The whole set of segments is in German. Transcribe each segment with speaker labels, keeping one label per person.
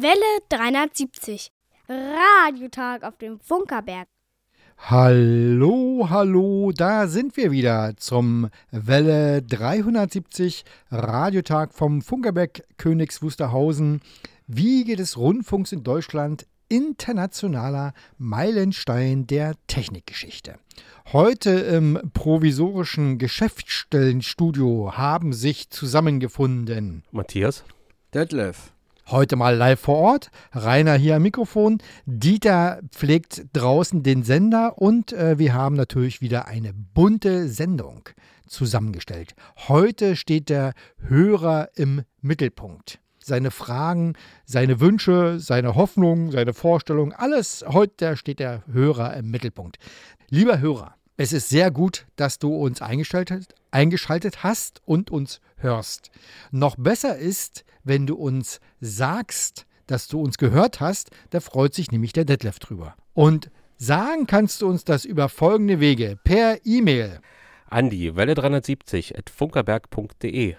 Speaker 1: Welle 370. Radiotag auf dem Funkerberg.
Speaker 2: Hallo, hallo, da sind wir wieder zum Welle 370 Radiotag vom Funkerberg Königs Wusterhausen. Wiege des Rundfunks in Deutschland, internationaler Meilenstein der Technikgeschichte. Heute im provisorischen Geschäftsstellenstudio haben sich zusammengefunden
Speaker 3: Matthias.
Speaker 4: Detlef.
Speaker 2: Heute mal live vor Ort. Rainer hier am Mikrofon. Dieter pflegt draußen den Sender und äh, wir haben natürlich wieder eine bunte Sendung zusammengestellt. Heute steht der Hörer im Mittelpunkt. Seine Fragen, seine Wünsche, seine Hoffnungen, seine Vorstellungen, alles heute steht der Hörer im Mittelpunkt. Lieber Hörer, es ist sehr gut, dass du uns eingeschaltet, eingeschaltet hast und uns hörst. Noch besser ist, wenn du uns sagst, dass du uns gehört hast, da freut sich nämlich der Detlef drüber. Und sagen kannst du uns das über folgende Wege. Per E-Mail.
Speaker 3: An die Welle 370 at funkerberg.de.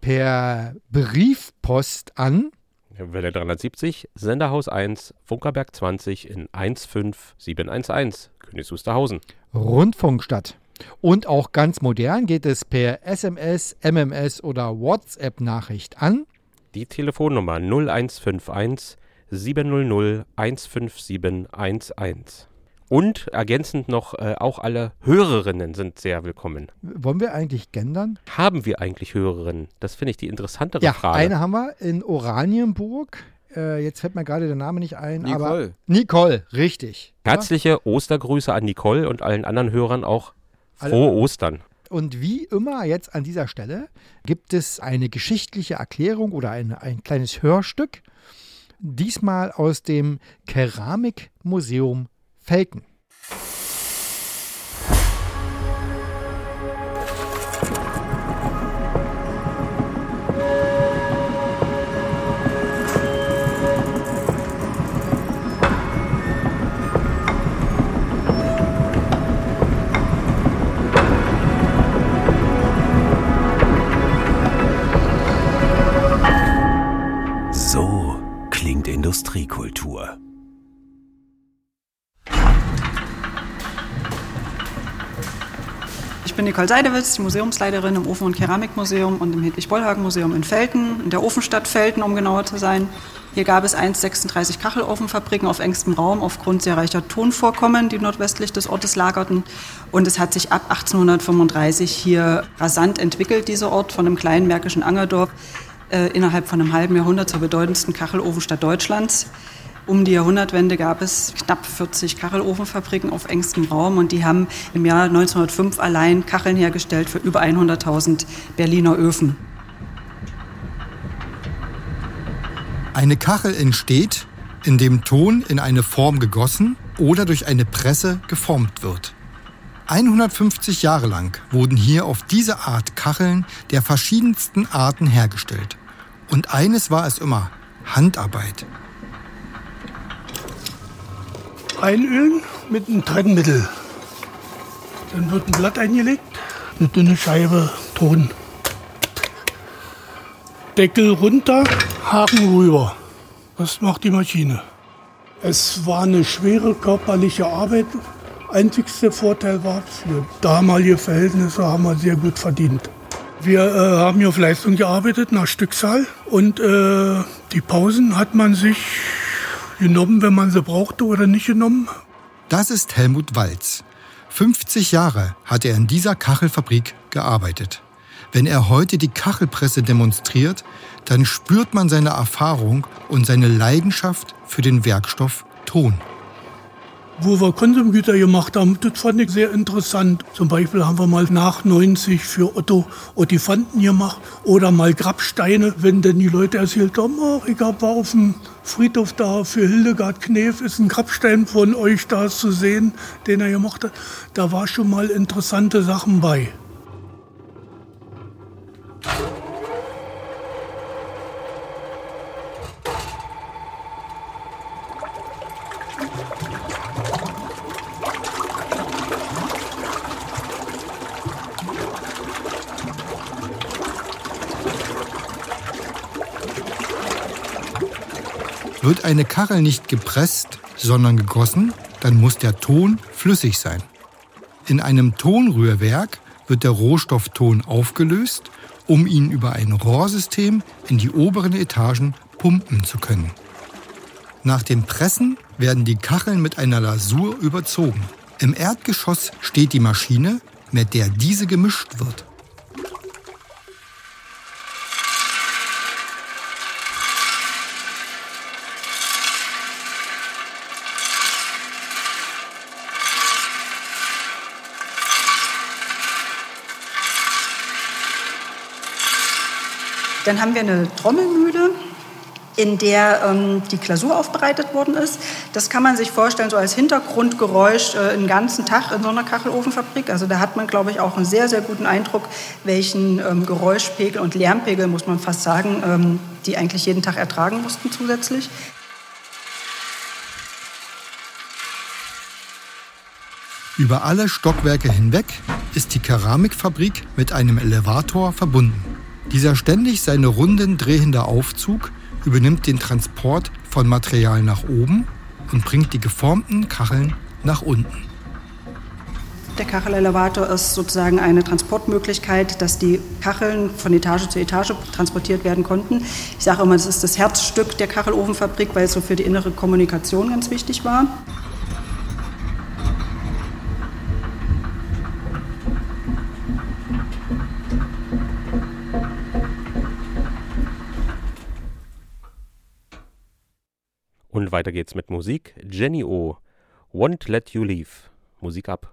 Speaker 2: Per Briefpost an
Speaker 3: Welle 370, Senderhaus 1, Funkerberg 20 in 15711, Königs Wusterhausen.
Speaker 2: Rundfunkstadt. Und auch ganz modern geht es per SMS, MMS oder WhatsApp-Nachricht an.
Speaker 3: Die Telefonnummer 0151 700 15711. Und ergänzend noch, äh, auch alle Hörerinnen sind sehr willkommen.
Speaker 2: Wollen wir eigentlich gendern?
Speaker 3: Haben wir eigentlich Hörerinnen? Das finde ich die interessantere
Speaker 2: Ja,
Speaker 3: Frage.
Speaker 2: eine haben wir in Oranienburg. Äh, jetzt fällt mir gerade der Name nicht ein. Aber
Speaker 4: Nicole.
Speaker 2: Nicole, richtig.
Speaker 3: Herzliche Ostergrüße an Nicole und allen anderen Hörern auch. Frohe Ostern.
Speaker 2: Und wie immer jetzt an dieser Stelle gibt es eine geschichtliche Erklärung oder ein, ein kleines Hörstück. Diesmal aus dem Keramikmuseum Felken.
Speaker 5: So klingt Industriekultur.
Speaker 6: Ich bin Nicole Seidewitz, die Museumsleiterin im Ofen- und Keramikmuseum und im Hedwig-Bollhagen-Museum in Felten, in der Ofenstadt Felten, um genauer zu sein. Hier gab es einst 36 Kachelofenfabriken auf engstem Raum aufgrund sehr reicher Tonvorkommen, die nordwestlich des Ortes lagerten. Und es hat sich ab 1835 hier rasant entwickelt, dieser Ort, von einem kleinen märkischen Angerdorf äh, innerhalb von einem halben Jahrhundert zur bedeutendsten Kachelofenstadt Deutschlands. Um die Jahrhundertwende gab es knapp 40 Kachelofenfabriken auf engstem Raum und die haben im Jahr 1905 allein Kacheln hergestellt für über 100.000 Berliner Öfen.
Speaker 2: Eine Kachel entsteht, indem Ton in eine Form gegossen oder durch eine Presse geformt wird. 150 Jahre lang wurden hier auf diese Art Kacheln der verschiedensten Arten hergestellt. Und eines war es immer, Handarbeit.
Speaker 7: einölen mit einem Trennmittel. Dann wird ein Blatt eingelegt, eine dünne Scheibe Ton. Deckel runter, Haken rüber. Das macht die Maschine. Es war eine schwere körperliche Arbeit. Einzigster Vorteil war, für damalige Verhältnisse haben wir sehr gut verdient. Wir äh, haben hier auf Leistung gearbeitet, nach Stückzahl. Und äh, die Pausen hat man sich genommen, wenn man sie brauchte oder nicht genommen.
Speaker 2: Das ist Helmut Walz. 50 Jahre hat er in dieser Kachelfabrik gearbeitet. Wenn er heute die Kachelpresse demonstriert, dann spürt man seine Erfahrung und seine Leidenschaft für den Werkstoff Ton.
Speaker 7: Wo wir Konsumgüter gemacht haben, das fand ich sehr interessant. Zum Beispiel haben wir mal nach 90 für Otto Ottifanten gemacht oder mal Grabsteine, wenn denn die Leute erzählt haben, ach, ich war auf dem Friedhof da für Hildegard Knef, ist ein Grabstein von euch da zu sehen, den er gemacht hat. Da war schon mal interessante Sachen bei.
Speaker 2: Wird eine Kachel nicht gepresst, sondern gegossen, dann muss der Ton flüssig sein. In einem Tonrührwerk wird der Rohstoff Ton aufgelöst, um ihn über ein Rohrsystem in die oberen Etagen pumpen zu können. Nach dem Pressen werden die Kacheln mit einer Lasur überzogen. Im Erdgeschoss steht die Maschine, mit der diese gemischt wird.
Speaker 6: Dann haben wir eine Trommelmühle, in der ähm, die Glasur aufbereitet worden ist. Das kann man sich vorstellen, so als Hintergrundgeräusch äh, einen ganzen Tag in so einer Kachelofenfabrik. Also da hat man, glaube ich, auch einen sehr, sehr guten Eindruck, welchen ähm, Geräuschpegel und Lärmpegel, muss man fast sagen, ähm, die eigentlich jeden Tag ertragen mussten zusätzlich.
Speaker 2: Über alle Stockwerke hinweg ist die Keramikfabrik mit einem Elevator verbunden. Dieser ständig seine Runden drehende Aufzug übernimmt den Transport von Material nach oben und bringt die geformten Kacheln nach unten.
Speaker 6: Der Kachelelevator ist sozusagen eine Transportmöglichkeit, dass die Kacheln von Etage zu Etage transportiert werden konnten. Ich sage immer, das ist das Herzstück der Kachelofenfabrik, weil es so für die innere Kommunikation ganz wichtig war.
Speaker 8: Und weiter geht's mit Musik. Jenny O. Won't Let You Leave. Musik ab.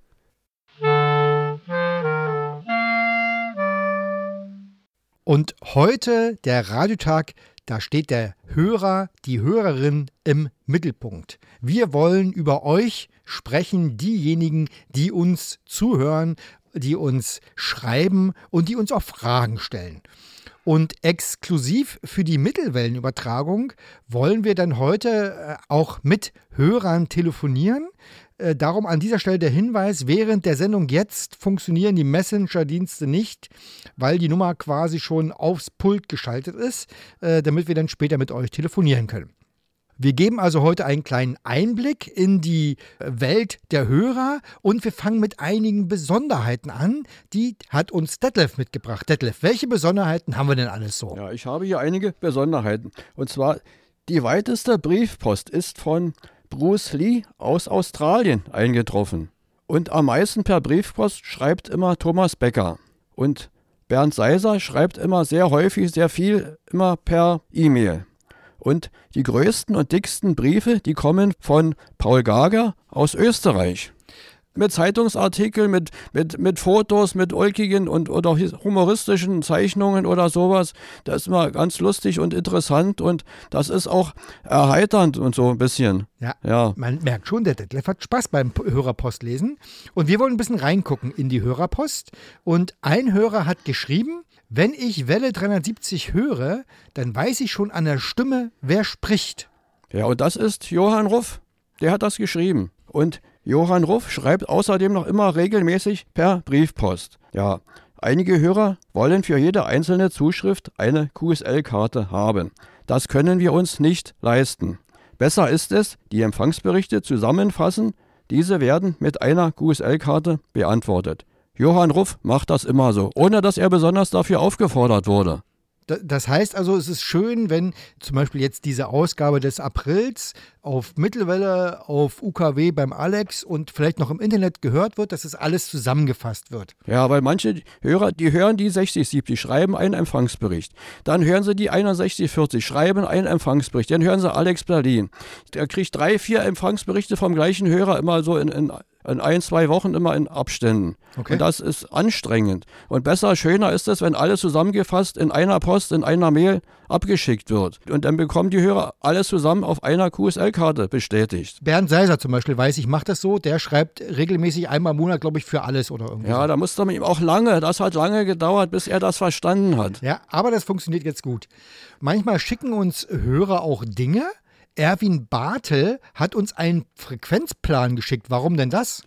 Speaker 2: Und heute der Radiotag, da steht der Hörer, die Hörerin im Mittelpunkt. Wir wollen über euch sprechen, diejenigen, die uns zuhören, die uns schreiben und die uns auch Fragen stellen. Und exklusiv für die Mittelwellenübertragung wollen wir dann heute äh, auch mit Hörern telefonieren. Äh, darum an dieser Stelle der Hinweis, während der Sendung jetzt funktionieren die Messenger-Dienste nicht, weil die Nummer quasi schon aufs Pult geschaltet ist, äh, damit wir dann später mit euch telefonieren können. Wir geben also heute einen kleinen Einblick in die Welt der Hörer und wir fangen mit einigen Besonderheiten an. Die hat uns Detlef mitgebracht. Detlef, welche Besonderheiten haben wir denn alles so?
Speaker 9: Ja, ich habe hier einige Besonderheiten. Und zwar, die weiteste Briefpost ist von Bruce Lee aus Australien eingetroffen. Und am meisten per Briefpost schreibt immer Thomas Becker. Und Bernd Seiser schreibt immer sehr häufig, sehr viel, immer per E-Mail. Und die größten und dicksten Briefe, die kommen von Paul Gager aus Österreich. Mit Zeitungsartikeln, mit, mit, mit Fotos, mit ulkigen und oder humoristischen Zeichnungen oder sowas. Das ist immer ganz lustig und interessant und das ist auch erheiternd und so ein bisschen.
Speaker 2: Ja, ja. man merkt schon, der Detlef hat Spaß beim Hörerpost lesen. Und wir wollen ein bisschen reingucken in die Hörerpost. Und ein Hörer hat geschrieben, wenn ich Welle 370 höre, dann weiß ich schon an der Stimme, wer spricht.
Speaker 9: Ja, und das ist Johann Ruff. Der hat das geschrieben. Und Johann Ruff schreibt außerdem noch immer regelmäßig per Briefpost. Ja, einige Hörer wollen für jede einzelne Zuschrift eine QSL-Karte haben. Das können wir uns nicht leisten. Besser ist es, die Empfangsberichte zusammenfassen. Diese werden mit einer QSL-Karte beantwortet. Johann Ruff macht das immer so, ohne dass er besonders dafür aufgefordert wurde.
Speaker 2: Das heißt also, es ist schön, wenn zum Beispiel jetzt diese Ausgabe des Aprils auf Mittelwelle, auf UKW beim Alex und vielleicht noch im Internet gehört wird, dass es alles zusammengefasst wird.
Speaker 9: Ja, weil manche Hörer, die hören die 6070, schreiben einen Empfangsbericht. Dann hören sie die 6140, schreiben einen Empfangsbericht. Dann hören sie Alex Berlin. Der kriegt drei, vier Empfangsberichte vom gleichen Hörer immer so in, in in ein, zwei Wochen immer in Abständen. Okay. Und das ist anstrengend. Und besser, schöner ist es, wenn alles zusammengefasst in einer Post, in einer Mail abgeschickt wird. Und dann bekommen die Hörer alles zusammen auf einer QSL-Karte bestätigt.
Speaker 2: Bernd Seiser zum Beispiel weiß, ich mache das so, der schreibt regelmäßig einmal im Monat, glaube ich, für alles oder irgendwas.
Speaker 9: Ja, da musste man ihm auch lange, das hat lange gedauert, bis er das verstanden hat.
Speaker 2: Ja, aber das funktioniert jetzt gut. Manchmal schicken uns Hörer auch Dinge, Erwin Bartel hat uns einen Frequenzplan geschickt. Warum denn das?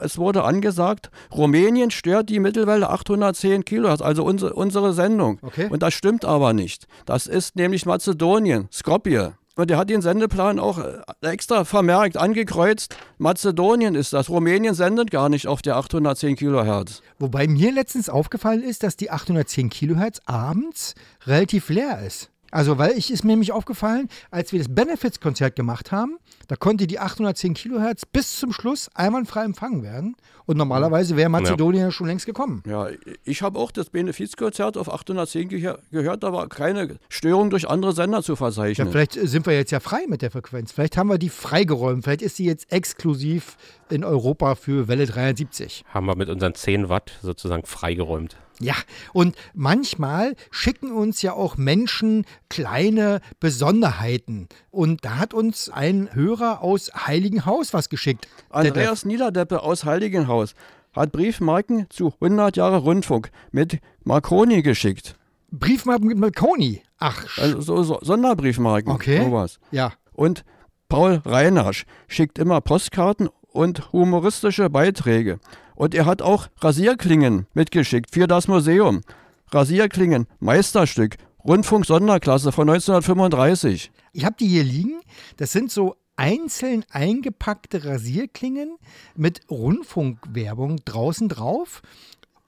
Speaker 9: Es wurde angesagt, Rumänien stört die Mittelwelle 810 Kilohertz, also unsere, unsere Sendung. Okay. Und das stimmt aber nicht. Das ist nämlich Mazedonien, Skopje. Und er hat den Sendeplan auch äh, extra vermerkt, angekreuzt. Mazedonien ist das. Rumänien sendet gar nicht auf der 810 Kilohertz.
Speaker 2: Wobei mir letztens aufgefallen ist, dass die 810 Kilohertz abends relativ leer ist. Also, weil ich ist mir nämlich aufgefallen, als wir das Benefits-Konzert gemacht haben, da konnte die 810 Kilohertz bis zum Schluss einwandfrei empfangen werden. Und normalerweise wäre Mazedonien ja. schon längst gekommen.
Speaker 9: Ja, ich habe auch das Benefizkonzert auf 810 ge gehört, da war keine Störung durch andere Sender zu verzeichnen.
Speaker 2: Ja, vielleicht sind wir jetzt ja frei mit der Frequenz. Vielleicht haben wir die freigeräumt. Vielleicht ist sie jetzt exklusiv in Europa für Welle 370.
Speaker 3: Haben wir mit unseren 10 Watt sozusagen freigeräumt.
Speaker 2: Ja, und manchmal schicken uns ja auch Menschen kleine Besonderheiten. Und da hat uns ein Hörer aus Heiligenhaus was geschickt.
Speaker 9: Andreas Niederdeppe aus Heiligenhaus hat Briefmarken zu 100 Jahre Rundfunk mit Marconi geschickt.
Speaker 2: Briefmarken mit Marconi? Ach.
Speaker 9: Also so, so Sonderbriefmarken.
Speaker 2: Okay.
Speaker 9: Sowas.
Speaker 2: Ja.
Speaker 9: Und Paul Reinasch schickt immer Postkarten und humoristische Beiträge. Und er hat auch Rasierklingen mitgeschickt für das Museum. Rasierklingen, Meisterstück, Rundfunk Sonderklasse von 1935.
Speaker 2: Ich habe die hier liegen. Das sind so einzeln eingepackte Rasierklingen mit Rundfunkwerbung draußen drauf.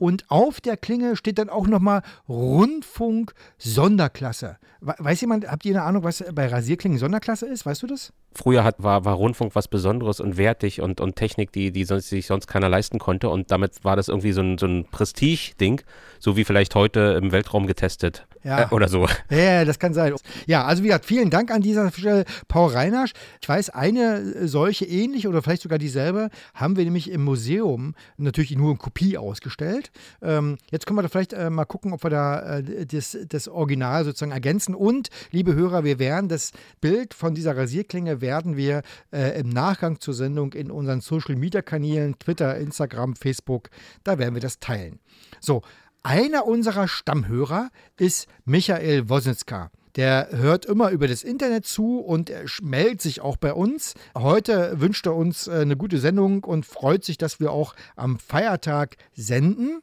Speaker 2: Und auf der Klinge steht dann auch nochmal Rundfunk Sonderklasse. We- Weiß jemand, habt ihr eine Ahnung, was bei Rasierklingen Sonderklasse ist? Weißt du das?
Speaker 3: Früher hat, war, war Rundfunk was Besonderes und wertig und, und Technik, die, die sonst, sich sonst keiner leisten konnte. Und damit war das irgendwie so ein, so ein Prestige-Ding, so wie vielleicht heute im Weltraum getestet
Speaker 2: Ja.
Speaker 3: äh, oder so.
Speaker 2: Ja, das kann sein. Ja, also wie gesagt, vielen Dank an dieser Stelle, Paul Reinasch. Ich weiß, eine solche ähnliche oder vielleicht sogar dieselbe haben wir nämlich im Museum natürlich nur in Kopie ausgestellt. Ähm, jetzt können wir da vielleicht äh, mal gucken, ob wir da äh, das, das Original sozusagen ergänzen. Und, liebe Hörer, wir werden das Bild von dieser Rasierklinge werden wir äh, im Nachgang zur Sendung in unseren Social-Media-Kanälen, Twitter, Instagram, Facebook, da werden wir das teilen. So, einer unserer Stammhörer ist Michael Wosnitzka. Der hört immer über das Internet zu und meldet sich auch bei uns. Heute wünscht er uns äh, eine gute Sendung und freut sich, dass wir auch am Feiertag senden.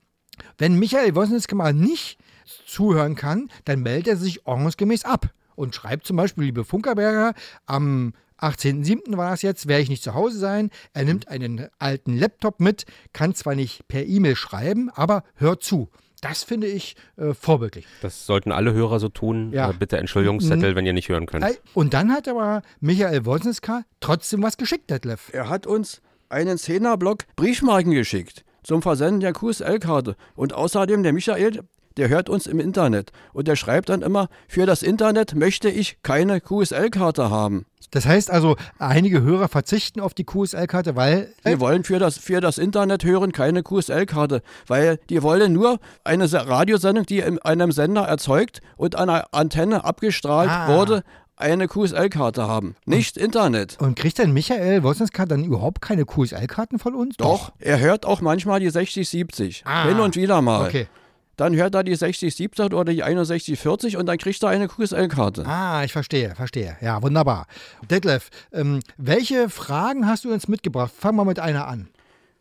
Speaker 2: Wenn Michael Wosnitzka mal nicht zuhören kann, dann meldet er sich ordnungsgemäß ab und schreibt zum Beispiel, liebe Funkerberger, am 18.07. war das jetzt, werde ich nicht zu Hause sein. Er nimmt einen alten Laptop mit, kann zwar nicht per E-Mail schreiben, aber hört zu. Das finde ich äh, vorbildlich.
Speaker 3: Das sollten alle Hörer so tun.
Speaker 2: Ja.
Speaker 3: Äh, bitte Entschuldigungszettel, wenn ihr nicht hören könnt.
Speaker 2: Und dann hat aber Michael Wosnitzka trotzdem was geschickt, Detlef.
Speaker 9: Er hat uns einen Zehnerblock Briefmarken geschickt zum Versenden der QSL-Karte. Und außerdem der Michael, der hört uns im Internet. Und der schreibt dann immer, für das Internet möchte ich keine QSL-Karte haben.
Speaker 2: Das heißt also, einige Hörer verzichten auf die QSL-Karte, weil
Speaker 9: Die wollen für das, für das Internet hören keine QSL-Karte, weil die wollen nur eine Se- Radiosendung, die in einem Sender erzeugt und an einer Antenne abgestrahlt
Speaker 2: Ah.
Speaker 9: wurde, eine QSL-Karte haben. Nicht Internet.
Speaker 2: Und kriegt denn Michael Wosnitzka dann überhaupt keine QSL-Karten von uns?
Speaker 9: Doch, er hört auch manchmal die 6070.
Speaker 2: Ah.
Speaker 9: Hin und wieder mal.
Speaker 2: Okay.
Speaker 9: Dann hört er die 6070 oder die 6140 und dann kriegt er eine QSL-Karte.
Speaker 2: Ah, ich verstehe, verstehe. Ja, wunderbar. Detlef, ähm, welche Fragen hast du uns mitgebracht? Fangen wir mit einer an.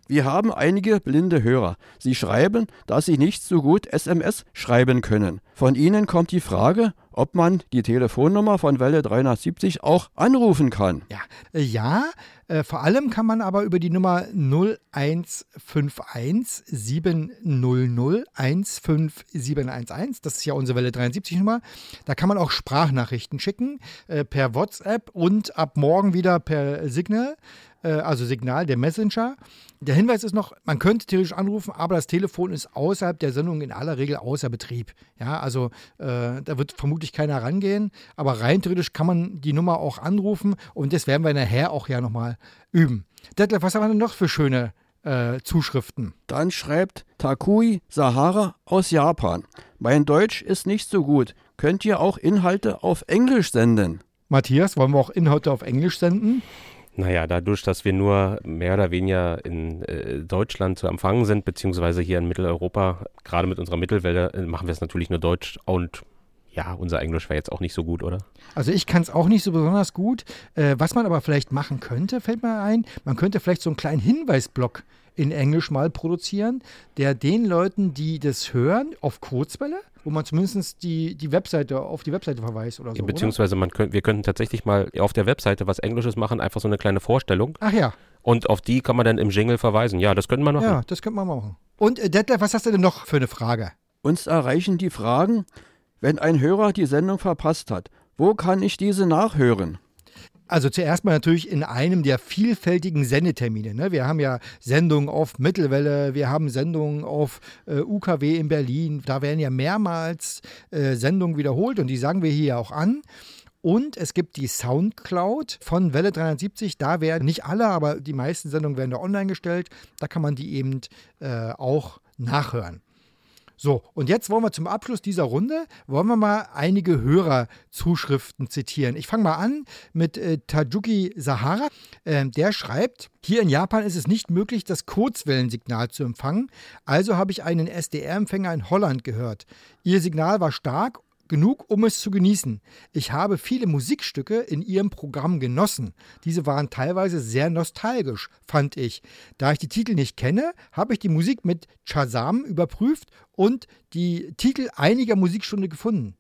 Speaker 9: Wir haben einige blinde Hörer. Sie schreiben, dass sie nicht so gut SMS schreiben können. Von ihnen kommt die Frage, ob man die Telefonnummer von Welle 370 auch anrufen kann.
Speaker 2: Ja, äh, ja äh, vor allem kann man aber über die Nummer 0151 700 15711, das ist ja unsere Welle 73 Nummer, da kann man auch Sprachnachrichten schicken äh, per WhatsApp und ab morgen wieder per Signal, also Signal, der Messenger. Der Hinweis ist noch, man könnte theoretisch anrufen, aber das Telefon ist außerhalb der Sendung in aller Regel außer Betrieb. Ja, also äh, da wird vermutlich keiner rangehen, aber rein theoretisch kann man die Nummer auch anrufen und das werden wir nachher auch ja nochmal üben. Detlef, was haben wir denn noch für schöne äh, Zuschriften?
Speaker 9: Dann schreibt Takui Sahara aus Japan. Mein Deutsch ist nicht so gut. Könnt ihr auch Inhalte auf Englisch senden?
Speaker 2: Matthias, wollen wir auch Inhalte auf Englisch senden?
Speaker 3: Naja, dadurch, dass wir nur mehr oder weniger in äh, Deutschland zu empfangen sind, beziehungsweise hier in Mitteleuropa, gerade mit unserer Mittelwelle, äh, machen wir es natürlich nur Deutsch und ja, unser Englisch wäre jetzt auch nicht so gut, oder?
Speaker 2: Also ich kann es auch nicht so besonders gut. Äh, was man aber vielleicht machen könnte, fällt mir ein, man könnte vielleicht so einen kleinen Hinweisblock in Englisch mal produzieren, der den Leuten, die das hören, auf Kurzwelle, wo man zumindest die, die Webseite auf die Webseite verweist oder so. oder?
Speaker 3: Beziehungsweise man könnt, wir könnten tatsächlich mal auf der Webseite was Englisches machen, einfach so eine kleine Vorstellung.
Speaker 2: Ach ja,
Speaker 3: Und auf die kann man dann im Jingle verweisen. Ja, das könnten wir machen.
Speaker 2: ja, das könnte man machen. Und äh, Detlef, was hast du denn noch für eine Frage?
Speaker 9: Uns erreichen die Fragen, wenn ein Hörer die Sendung verpasst hat. Wo kann ich diese nachhören?
Speaker 2: Also zuerst mal natürlich in einem der vielfältigen Sendetermine. Ne? Wir haben ja Sendungen auf Mittelwelle, wir haben Sendungen auf äh, UKW in Berlin. Da werden ja mehrmals äh, Sendungen wiederholt und die sagen wir hier auch an. Und es gibt die Soundcloud von Welle 370. Da werden nicht alle, aber die meisten Sendungen werden da online gestellt. Da kann man die eben äh, auch nachhören. So, und jetzt wollen wir zum Abschluss dieser Runde, wollen wir mal einige Hörerzuschriften zitieren. Ich fange mal an mit äh, Tajuki Sahara. Ähm, der schreibt, hier in Japan ist es nicht möglich, das Kurzwellensignal zu empfangen. Also habe ich einen SDR-Empfänger in Holland gehört. Ihr Signal war stark genug, um es zu genießen. Ich habe viele Musikstücke in ihrem Programm genossen. Diese waren teilweise sehr nostalgisch, fand ich. Da ich die Titel nicht kenne, habe ich die Musik mit Shazam überprüft und die Titel einiger Musikstunde gefunden.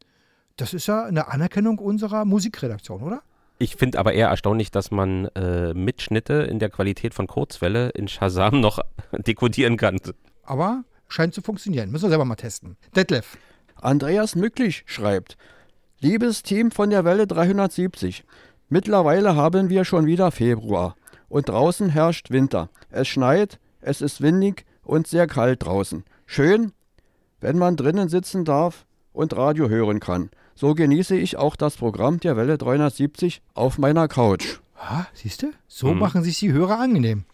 Speaker 2: Das ist ja eine Anerkennung unserer Musikredaktion, oder?
Speaker 3: Ich finde aber eher erstaunlich, dass man äh, Mitschnitte in der Qualität von Kurzwelle in Shazam noch dekodieren kann.
Speaker 2: Aber scheint zu funktionieren. Müssen wir selber mal testen. Detlef.
Speaker 9: Andreas Mücklich schreibt, Liebes Team von der Welle 370, mittlerweile haben wir schon wieder Februar und draußen herrscht Winter. Es schneit, es ist windig und sehr kalt draußen. Schön, wenn man drinnen sitzen darf und Radio hören kann. So genieße ich auch das Programm der Welle 370 auf meiner Couch.
Speaker 2: Ah, siehst du? So machen sich die Hörer angenehm.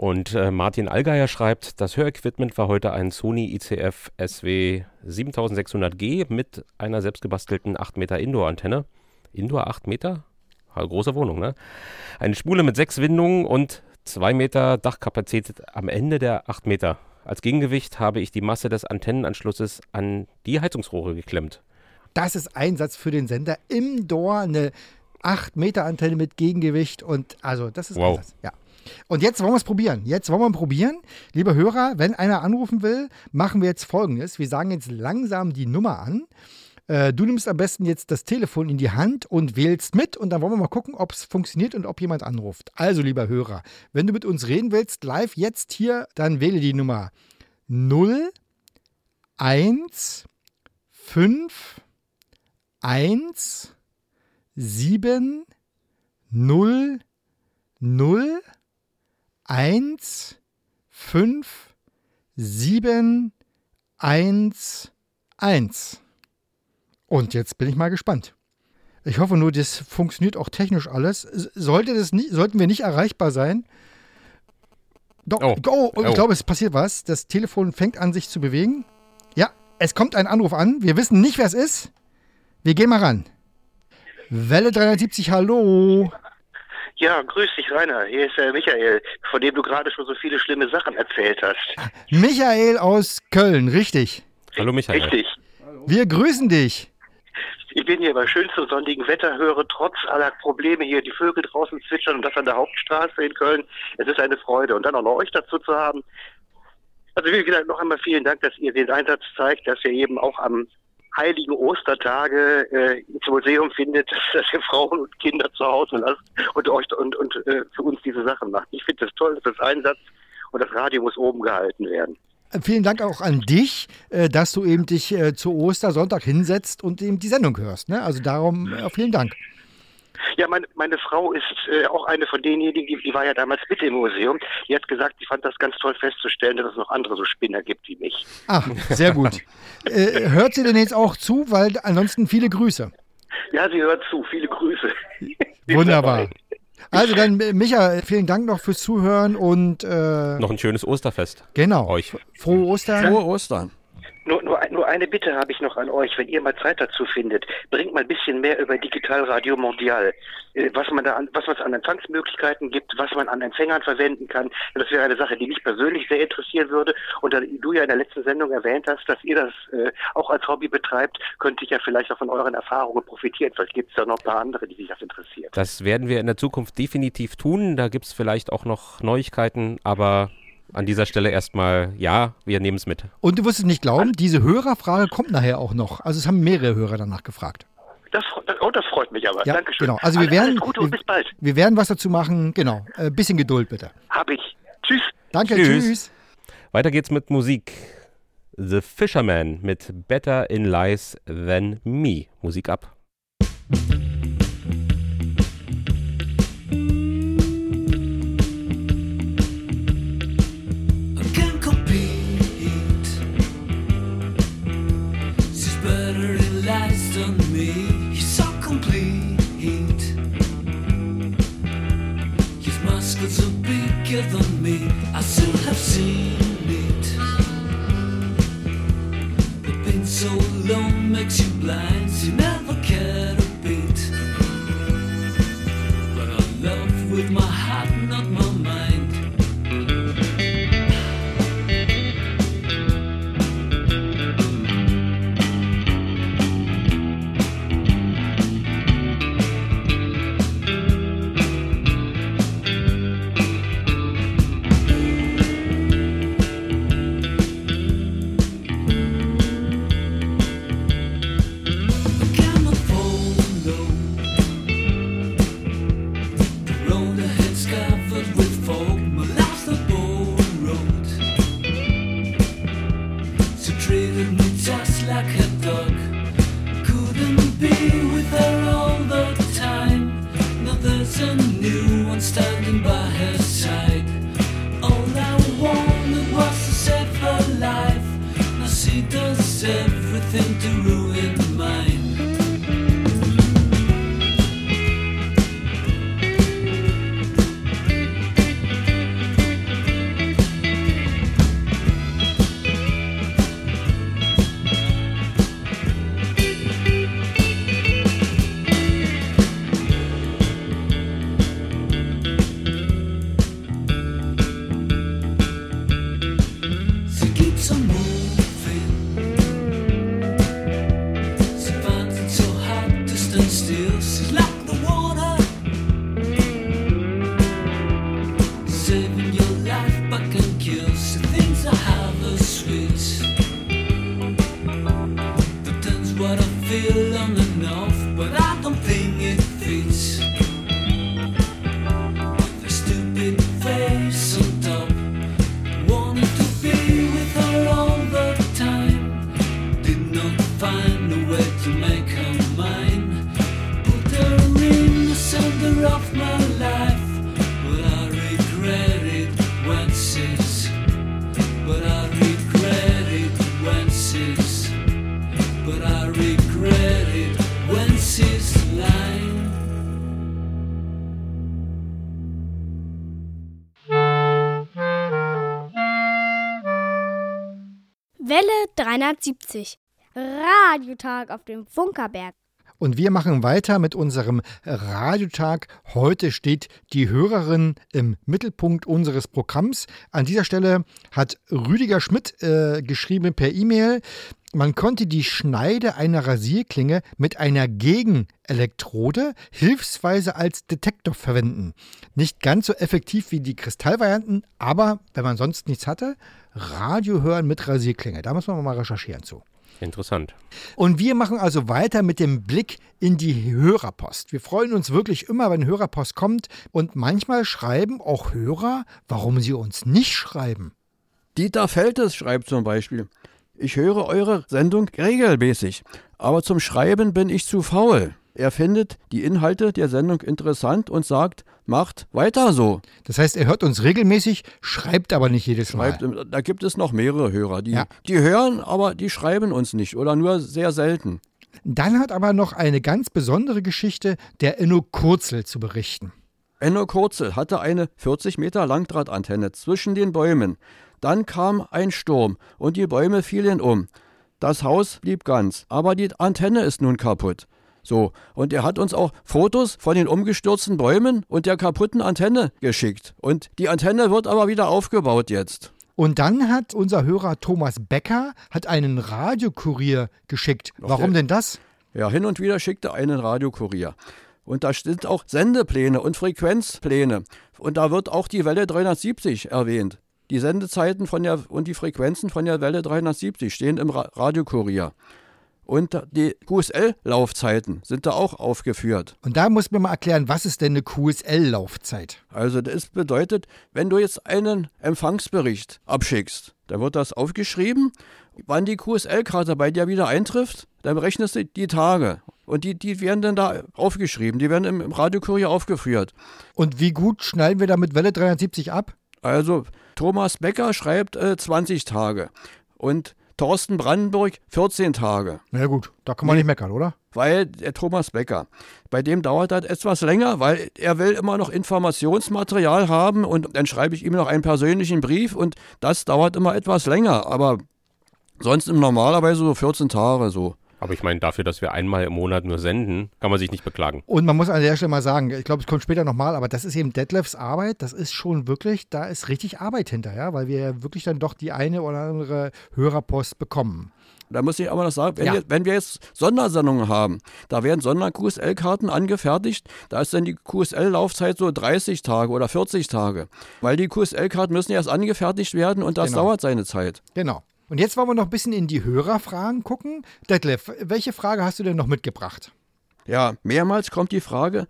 Speaker 3: Und äh, Martin Allgeier schreibt, das Hörequipment war heute ein Sony ICF SW 7600G mit einer selbstgebastelten 8 Meter Indoor-Antenne. Indoor 8 Meter? Ha, große Wohnung, ne? Eine Spule mit sechs Windungen und 2 Meter Dachkapazität am Ende der 8 Meter. Als Gegengewicht habe ich die Masse des Antennenanschlusses an die Heizungsrohre geklemmt.
Speaker 2: Das ist Einsatz für den Sender. Im Door eine 8 Meter Antenne mit Gegengewicht und also das ist
Speaker 3: Wow.
Speaker 2: Einsatz. Ja. Und jetzt wollen wir es probieren. Jetzt wollen wir probieren. Liebe Hörer, wenn einer anrufen will, machen wir jetzt folgendes. Wir sagen jetzt langsam die Nummer an. Äh, du nimmst am besten jetzt das Telefon in die Hand und wählst mit und dann wollen wir mal gucken, ob es funktioniert und ob jemand anruft. Also, lieber Hörer, wenn du mit uns reden willst, live jetzt hier, dann wähle die Nummer 0 1 5 1 7 0 0 1 5 7 1 1. Und jetzt bin ich mal gespannt. Ich hoffe nur, das funktioniert auch technisch alles. Sollte das nicht, sollten wir nicht erreichbar sein? Doch,
Speaker 3: Oh.
Speaker 2: oh. ich
Speaker 3: Oh.
Speaker 2: glaube, es passiert was. Das Telefon fängt an, sich zu bewegen. Ja, es kommt ein Anruf an. Wir wissen nicht, wer es ist. Wir gehen mal ran. Welle 370, hallo.
Speaker 10: Ja, grüß dich, Rainer. Hier ist äh, Michael, von dem du gerade schon so viele schlimme Sachen erzählt hast.
Speaker 2: Michael aus Köln, richtig.
Speaker 3: Hallo Michael.
Speaker 10: Richtig.
Speaker 2: Wir grüßen dich.
Speaker 10: Ich bin hier bei schönstem sonnigen Wetter, höre trotz aller Probleme hier die Vögel draußen zwitschern und das an der Hauptstraße in Köln. Es ist eine Freude. Und dann auch noch euch dazu zu haben. Also wie gesagt, noch einmal vielen Dank, dass ihr den Einsatz zeigt, dass ihr eben auch am heiligen Ostertage äh, ins Museum findet, dass ihr Frauen und Kinder zu Hause lasst und euch und, und äh, für uns diese Sachen macht. Ich finde das toll, das ist Einsatz und das Radio muss oben gehalten werden.
Speaker 2: Vielen Dank auch an dich, äh, dass du eben dich äh, zu Ostersonntag hinsetzt und eben die Sendung hörst. Ne? Also darum äh, vielen Dank.
Speaker 10: Ja, meine, meine Frau ist äh, auch eine von denjenigen, die, die war ja damals mit im Museum. Die hat gesagt, sie fand das ganz toll festzustellen, dass es noch andere so Spinner gibt wie mich.
Speaker 2: Ah, sehr gut. äh, hört sie denn jetzt auch zu? Weil ansonsten viele Grüße.
Speaker 10: Ja, sie hört zu. Viele Grüße.
Speaker 2: Wunderbar. Also dann, äh, Micha, vielen Dank noch fürs Zuhören und äh,
Speaker 3: Noch ein schönes Osterfest.
Speaker 2: genau.
Speaker 3: Euch.
Speaker 2: Frohe Ostern.
Speaker 9: Frohe Ostern.
Speaker 10: Nur, nur, nur eine Bitte habe ich noch an euch, wenn ihr mal Zeit dazu findet, bringt mal ein bisschen mehr über Digitalradio Mondial, äh, was man da an, was es an Empfangsmöglichkeiten gibt, was man an Empfängern verwenden kann. Das wäre eine Sache, die mich persönlich sehr interessieren würde. Und da du ja in der letzten Sendung erwähnt hast, dass ihr das äh, auch als Hobby betreibt, könnte ich ja vielleicht auch von euren Erfahrungen profitieren. Vielleicht gibt es da noch ein paar andere, die sich das interessiert.
Speaker 3: Das werden wir in der Zukunft definitiv tun. Da gibt es vielleicht auch noch Neuigkeiten, aber an dieser Stelle erstmal, ja, wir nehmen es mit.
Speaker 2: Und du wirst es nicht glauben, diese Hörerfrage kommt nachher auch noch. Also es haben mehrere Hörer danach gefragt.
Speaker 10: Das, das, oh, das freut mich aber.
Speaker 2: Ja,
Speaker 10: Dankeschön.
Speaker 2: genau. Also wir
Speaker 10: Alles-
Speaker 2: werden,
Speaker 10: alles Gute und bis bald.
Speaker 2: wir werden was dazu machen. Genau. Äh, bisschen Geduld bitte.
Speaker 10: Hab ich. Tschüss.
Speaker 2: Danke,
Speaker 3: Tschüss.
Speaker 2: tschüss.
Speaker 3: Weiter geht's mit Musik. The Fisherman mit Better in Lies Than Me. Musik ab.
Speaker 11: Have seen it. But being so alone makes you blind. You.
Speaker 1: 370. Radiotag auf dem Funkerberg.
Speaker 2: Und wir machen weiter mit unserem Radiotag. Heute steht die Hörerin im Mittelpunkt unseres Programms. An dieser Stelle hat Rüdiger Schmidt äh, geschrieben per E-Mail, man konnte die Schneide einer Rasierklinge mit einer Gegenelektrode hilfsweise als Detektor verwenden. Nicht ganz so effektiv wie die Kristallvarianten, aber wenn man sonst nichts hatte, Radio hören mit Rasierklinge. Da muss man mal recherchieren zu.
Speaker 3: Interessant.
Speaker 2: Und wir machen also weiter mit dem Blick in die Hörerpost. Wir freuen uns wirklich immer, wenn Hörerpost kommt. Und manchmal schreiben auch Hörer, warum sie uns nicht schreiben.
Speaker 9: Dieter Feltes schreibt zum Beispiel, ich höre eure Sendung regelmäßig, aber zum Schreiben bin ich zu faul. Er findet die Inhalte der Sendung interessant und sagt, macht weiter so.
Speaker 2: Das heißt, er hört uns regelmäßig, schreibt aber nicht jedes
Speaker 9: Schreibt,
Speaker 2: Mal.
Speaker 9: da gibt es noch mehrere Hörer, die,
Speaker 2: Ja.
Speaker 9: die hören, aber die schreiben uns nicht oder nur sehr selten.
Speaker 2: Dann hat aber noch eine ganz besondere Geschichte der Enno Kurzel zu berichten.
Speaker 9: Enno Kurzel hatte eine 40 Meter Langdrahtantenne zwischen den Bäumen. Dann kam ein Sturm und die Bäume fielen um. Das Haus blieb ganz, aber die Antenne ist nun kaputt. So, und er hat uns auch Fotos von den umgestürzten Bäumen und der kaputten Antenne geschickt. Und die Antenne wird aber wieder aufgebaut jetzt.
Speaker 2: Und dann hat unser Hörer Thomas Becker hat einen Radiokurier geschickt. Warum
Speaker 9: der-
Speaker 2: denn das?
Speaker 9: Ja, hin und wieder schickte er einen Radiokurier. Und da sind auch Sendepläne und Frequenzpläne. Und da wird auch die Welle 370 erwähnt. Die Sendezeiten von der, und die Frequenzen von der Welle 370 stehen im Ra Radiokurier. Und die QSL-Laufzeiten sind da auch aufgeführt.
Speaker 2: Und da muss man mal erklären, was ist denn eine QSL-Laufzeit?
Speaker 9: Also das bedeutet, wenn du jetzt einen Empfangsbericht abschickst, dann wird das aufgeschrieben, wann die QSL-Karte bei dir wieder eintrifft, dann rechnest du die Tage. Und die, die werden dann da aufgeschrieben, die werden im, im Radiokurier aufgeführt.
Speaker 2: Und wie gut schneiden wir da mit Welle 370 ab?
Speaker 9: Also Thomas Becker schreibt äh, 20 Tage und Thorsten Brandenburg 14 Tage.
Speaker 2: Na ja, gut, da kann man nicht meckern, oder?
Speaker 9: Weil der Thomas Becker, bei dem dauert das etwas länger, weil er will immer noch Informationsmaterial haben und dann schreibe ich ihm noch einen persönlichen Brief und das dauert immer etwas länger, aber sonst im normalerweise so 14 Tage so.
Speaker 3: Aber ich meine, dafür, dass wir einmal im Monat nur senden, kann man sich nicht beklagen.
Speaker 2: Und man muss an der Stelle mal sagen, ich glaube, es kommt später nochmal, aber das ist eben Detlefs Arbeit. Das ist schon wirklich, da ist richtig Arbeit hinter, ja, weil wir ja wirklich dann doch die eine oder andere Hörerpost bekommen.
Speaker 9: Da muss ich aber noch sagen, wenn,
Speaker 2: Ja.
Speaker 9: wir, wenn wir jetzt Sondersendungen haben, da werden Sonder-QSL-Karten angefertigt, da ist dann die QSL-Laufzeit so 30 Tage oder 40 Tage. Weil die QSL-Karten müssen erst angefertigt werden und das
Speaker 2: Genau.
Speaker 9: dauert seine Zeit.
Speaker 2: Genau. Und jetzt wollen wir noch ein bisschen in die Hörerfragen gucken. Detlef, welche Frage hast du denn noch mitgebracht?
Speaker 9: Ja, mehrmals kommt die Frage,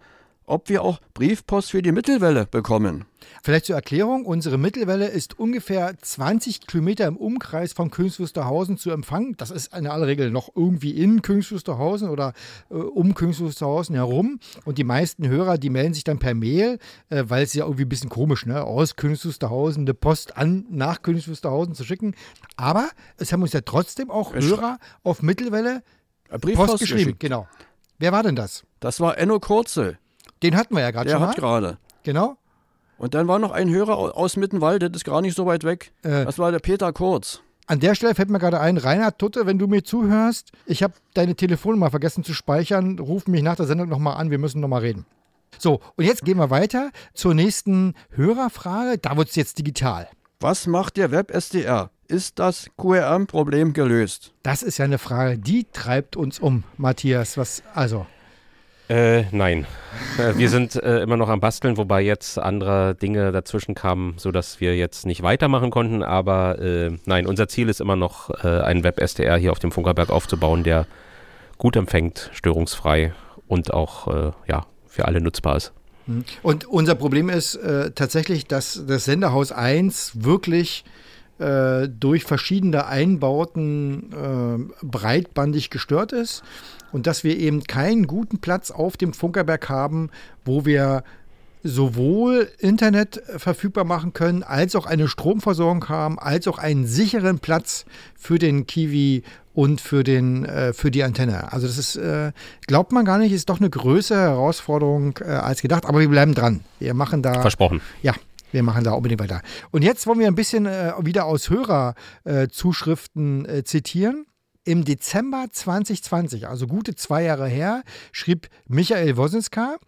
Speaker 9: ob wir auch Briefpost für die Mittelwelle bekommen.
Speaker 2: Vielleicht zur Erklärung, unsere Mittelwelle ist ungefähr 20 Kilometer im Umkreis von Königs zu empfangen. Das ist in aller Regel noch irgendwie in Königs oder äh, um Königs herum. Und die meisten Hörer, die melden sich dann per Mail, äh, weil es ja irgendwie ein bisschen komisch, ne? aus Königs eine Post an nach Königs zu schicken. Aber es haben uns ja trotzdem auch
Speaker 9: Es
Speaker 2: Hörer auf Mittelwelle
Speaker 9: Briefpost
Speaker 2: Post geschrieben.
Speaker 9: geschickt.
Speaker 2: Genau. Wer war denn das?
Speaker 9: Das war Enno Kurzel.
Speaker 2: Den hatten wir ja gerade
Speaker 9: Der
Speaker 2: schon mal.
Speaker 9: hat gerade.
Speaker 2: Genau.
Speaker 9: Und dann war noch ein Hörer au- aus Mittenwald, das ist gar nicht so weit weg.
Speaker 2: Äh,
Speaker 9: Das war der Peter Kurz.
Speaker 2: An der Stelle fällt mir gerade ein, Reinhard Tutte, wenn du mir zuhörst, ich habe deine Telefonnummer vergessen zu speichern, ruf mich nach der Sendung nochmal an, wir müssen nochmal reden. So, und jetzt gehen wir weiter zur nächsten Hörerfrage. Da wird es jetzt digital.
Speaker 9: Was macht der Web-SDR? Ist das QRM-Problem gelöst?
Speaker 2: Das ist ja eine Frage, die treibt uns um, Matthias. Was, also,
Speaker 3: Äh, nein. Äh, wir sind äh, immer noch am Basteln, wobei jetzt andere Dinge dazwischen kamen, sodass wir jetzt nicht weitermachen konnten. Aber äh, nein, unser Ziel ist immer noch, äh, einen Web-SDR hier auf dem Funkerberg aufzubauen, der gut empfängt, störungsfrei und auch äh, ja, für alle nutzbar ist.
Speaker 2: Und unser Problem ist äh, tatsächlich, dass das Senderhaus 1 wirklich äh, durch verschiedene Einbauten äh, breitbandig gestört ist und dass wir eben keinen guten Platz auf dem Funkerberg haben, wo wir sowohl Internet verfügbar machen können, als auch eine Stromversorgung haben, als auch einen sicheren Platz für den Kiwi und für, den, äh, für die Antenne. Also das ist, äh, glaubt man gar nicht, ist doch eine größere Herausforderung äh, als gedacht, aber wir bleiben dran. Wir machen da.
Speaker 3: Versprochen.
Speaker 2: Ja, wir machen da unbedingt weiter. Und jetzt wollen wir ein bisschen äh, wieder aus Hörerzuschriften äh, zitieren. Im Dezember 2020, also gute zwei Jahre her, schrieb Michael Wosinska,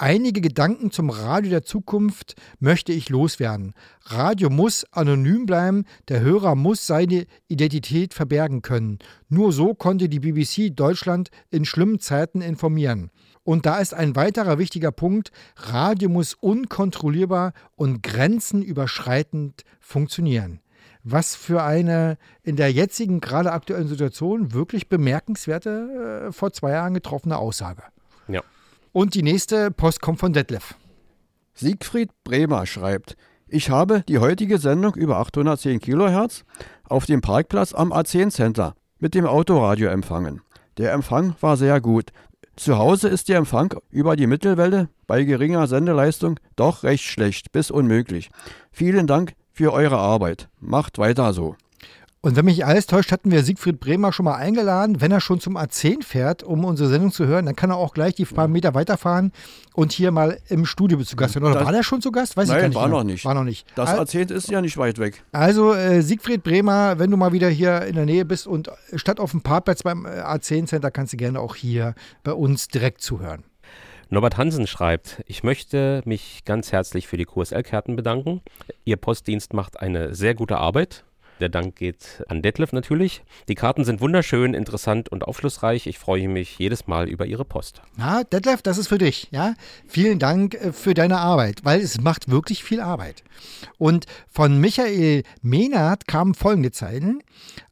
Speaker 2: Einige Gedanken zum Radio der Zukunft möchte ich loswerden. Radio muss anonym bleiben, der Hörer muss seine Identität verbergen können. Nur so konnte die BBC Deutschland in schlimmen Zeiten informieren. Und da ist ein weiterer wichtiger Punkt, Radio muss unkontrollierbar und grenzenüberschreitend funktionieren. Was für eine in der jetzigen, gerade aktuellen Situation wirklich bemerkenswerte, äh, vor zwei Jahren getroffene Aussage.
Speaker 3: Ja.
Speaker 2: Und die nächste Post kommt von Detlef.
Speaker 9: Siegfried Bremer schreibt, ich habe die heutige Sendung über 810 Kilohertz auf dem Parkplatz am A10 Center mit dem Autoradio empfangen. Der Empfang war sehr gut. Zu Hause ist der Empfang über die Mittelwelle bei geringer Sendeleistung doch recht schlecht bis unmöglich. Vielen Dank für eure Arbeit. Macht weiter so.
Speaker 2: Und wenn mich alles täuscht, hatten wir Siegfried Bremer schon mal eingeladen. Wenn er schon zum A10 fährt, um unsere Sendung zu hören, dann kann er auch gleich die paar Meter weiterfahren und hier mal im Studio zu Gast sein. Oder
Speaker 9: Das-
Speaker 2: war der schon zu Gast? Weiß ich
Speaker 9: Nein,
Speaker 2: gar nicht.
Speaker 9: war
Speaker 2: genau.
Speaker 9: noch nicht.
Speaker 2: War noch nicht.
Speaker 9: Das
Speaker 2: Al-
Speaker 9: A10 ist ja nicht weit weg.
Speaker 2: Also äh, Siegfried Bremer, wenn du mal wieder hier in der Nähe bist und statt auf dem Parkplatz beim äh, A10 Center kannst du gerne auch hier bei uns direkt zuhören.
Speaker 3: Norbert Hansen schreibt, ich möchte mich ganz herzlich für die QSL-Karten bedanken. Ihr Postdienst macht eine sehr gute Arbeit. Der Dank geht an Detlef natürlich. Die Karten sind wunderschön, interessant und aufschlussreich. Ich freue mich jedes Mal über Ihre Post.
Speaker 2: Na, Detlef, das ist für dich. Ja? Vielen Dank äh, für deine Arbeit, weil es macht wirklich viel Arbeit. Und von Michael Mehnert kamen folgende Zeilen.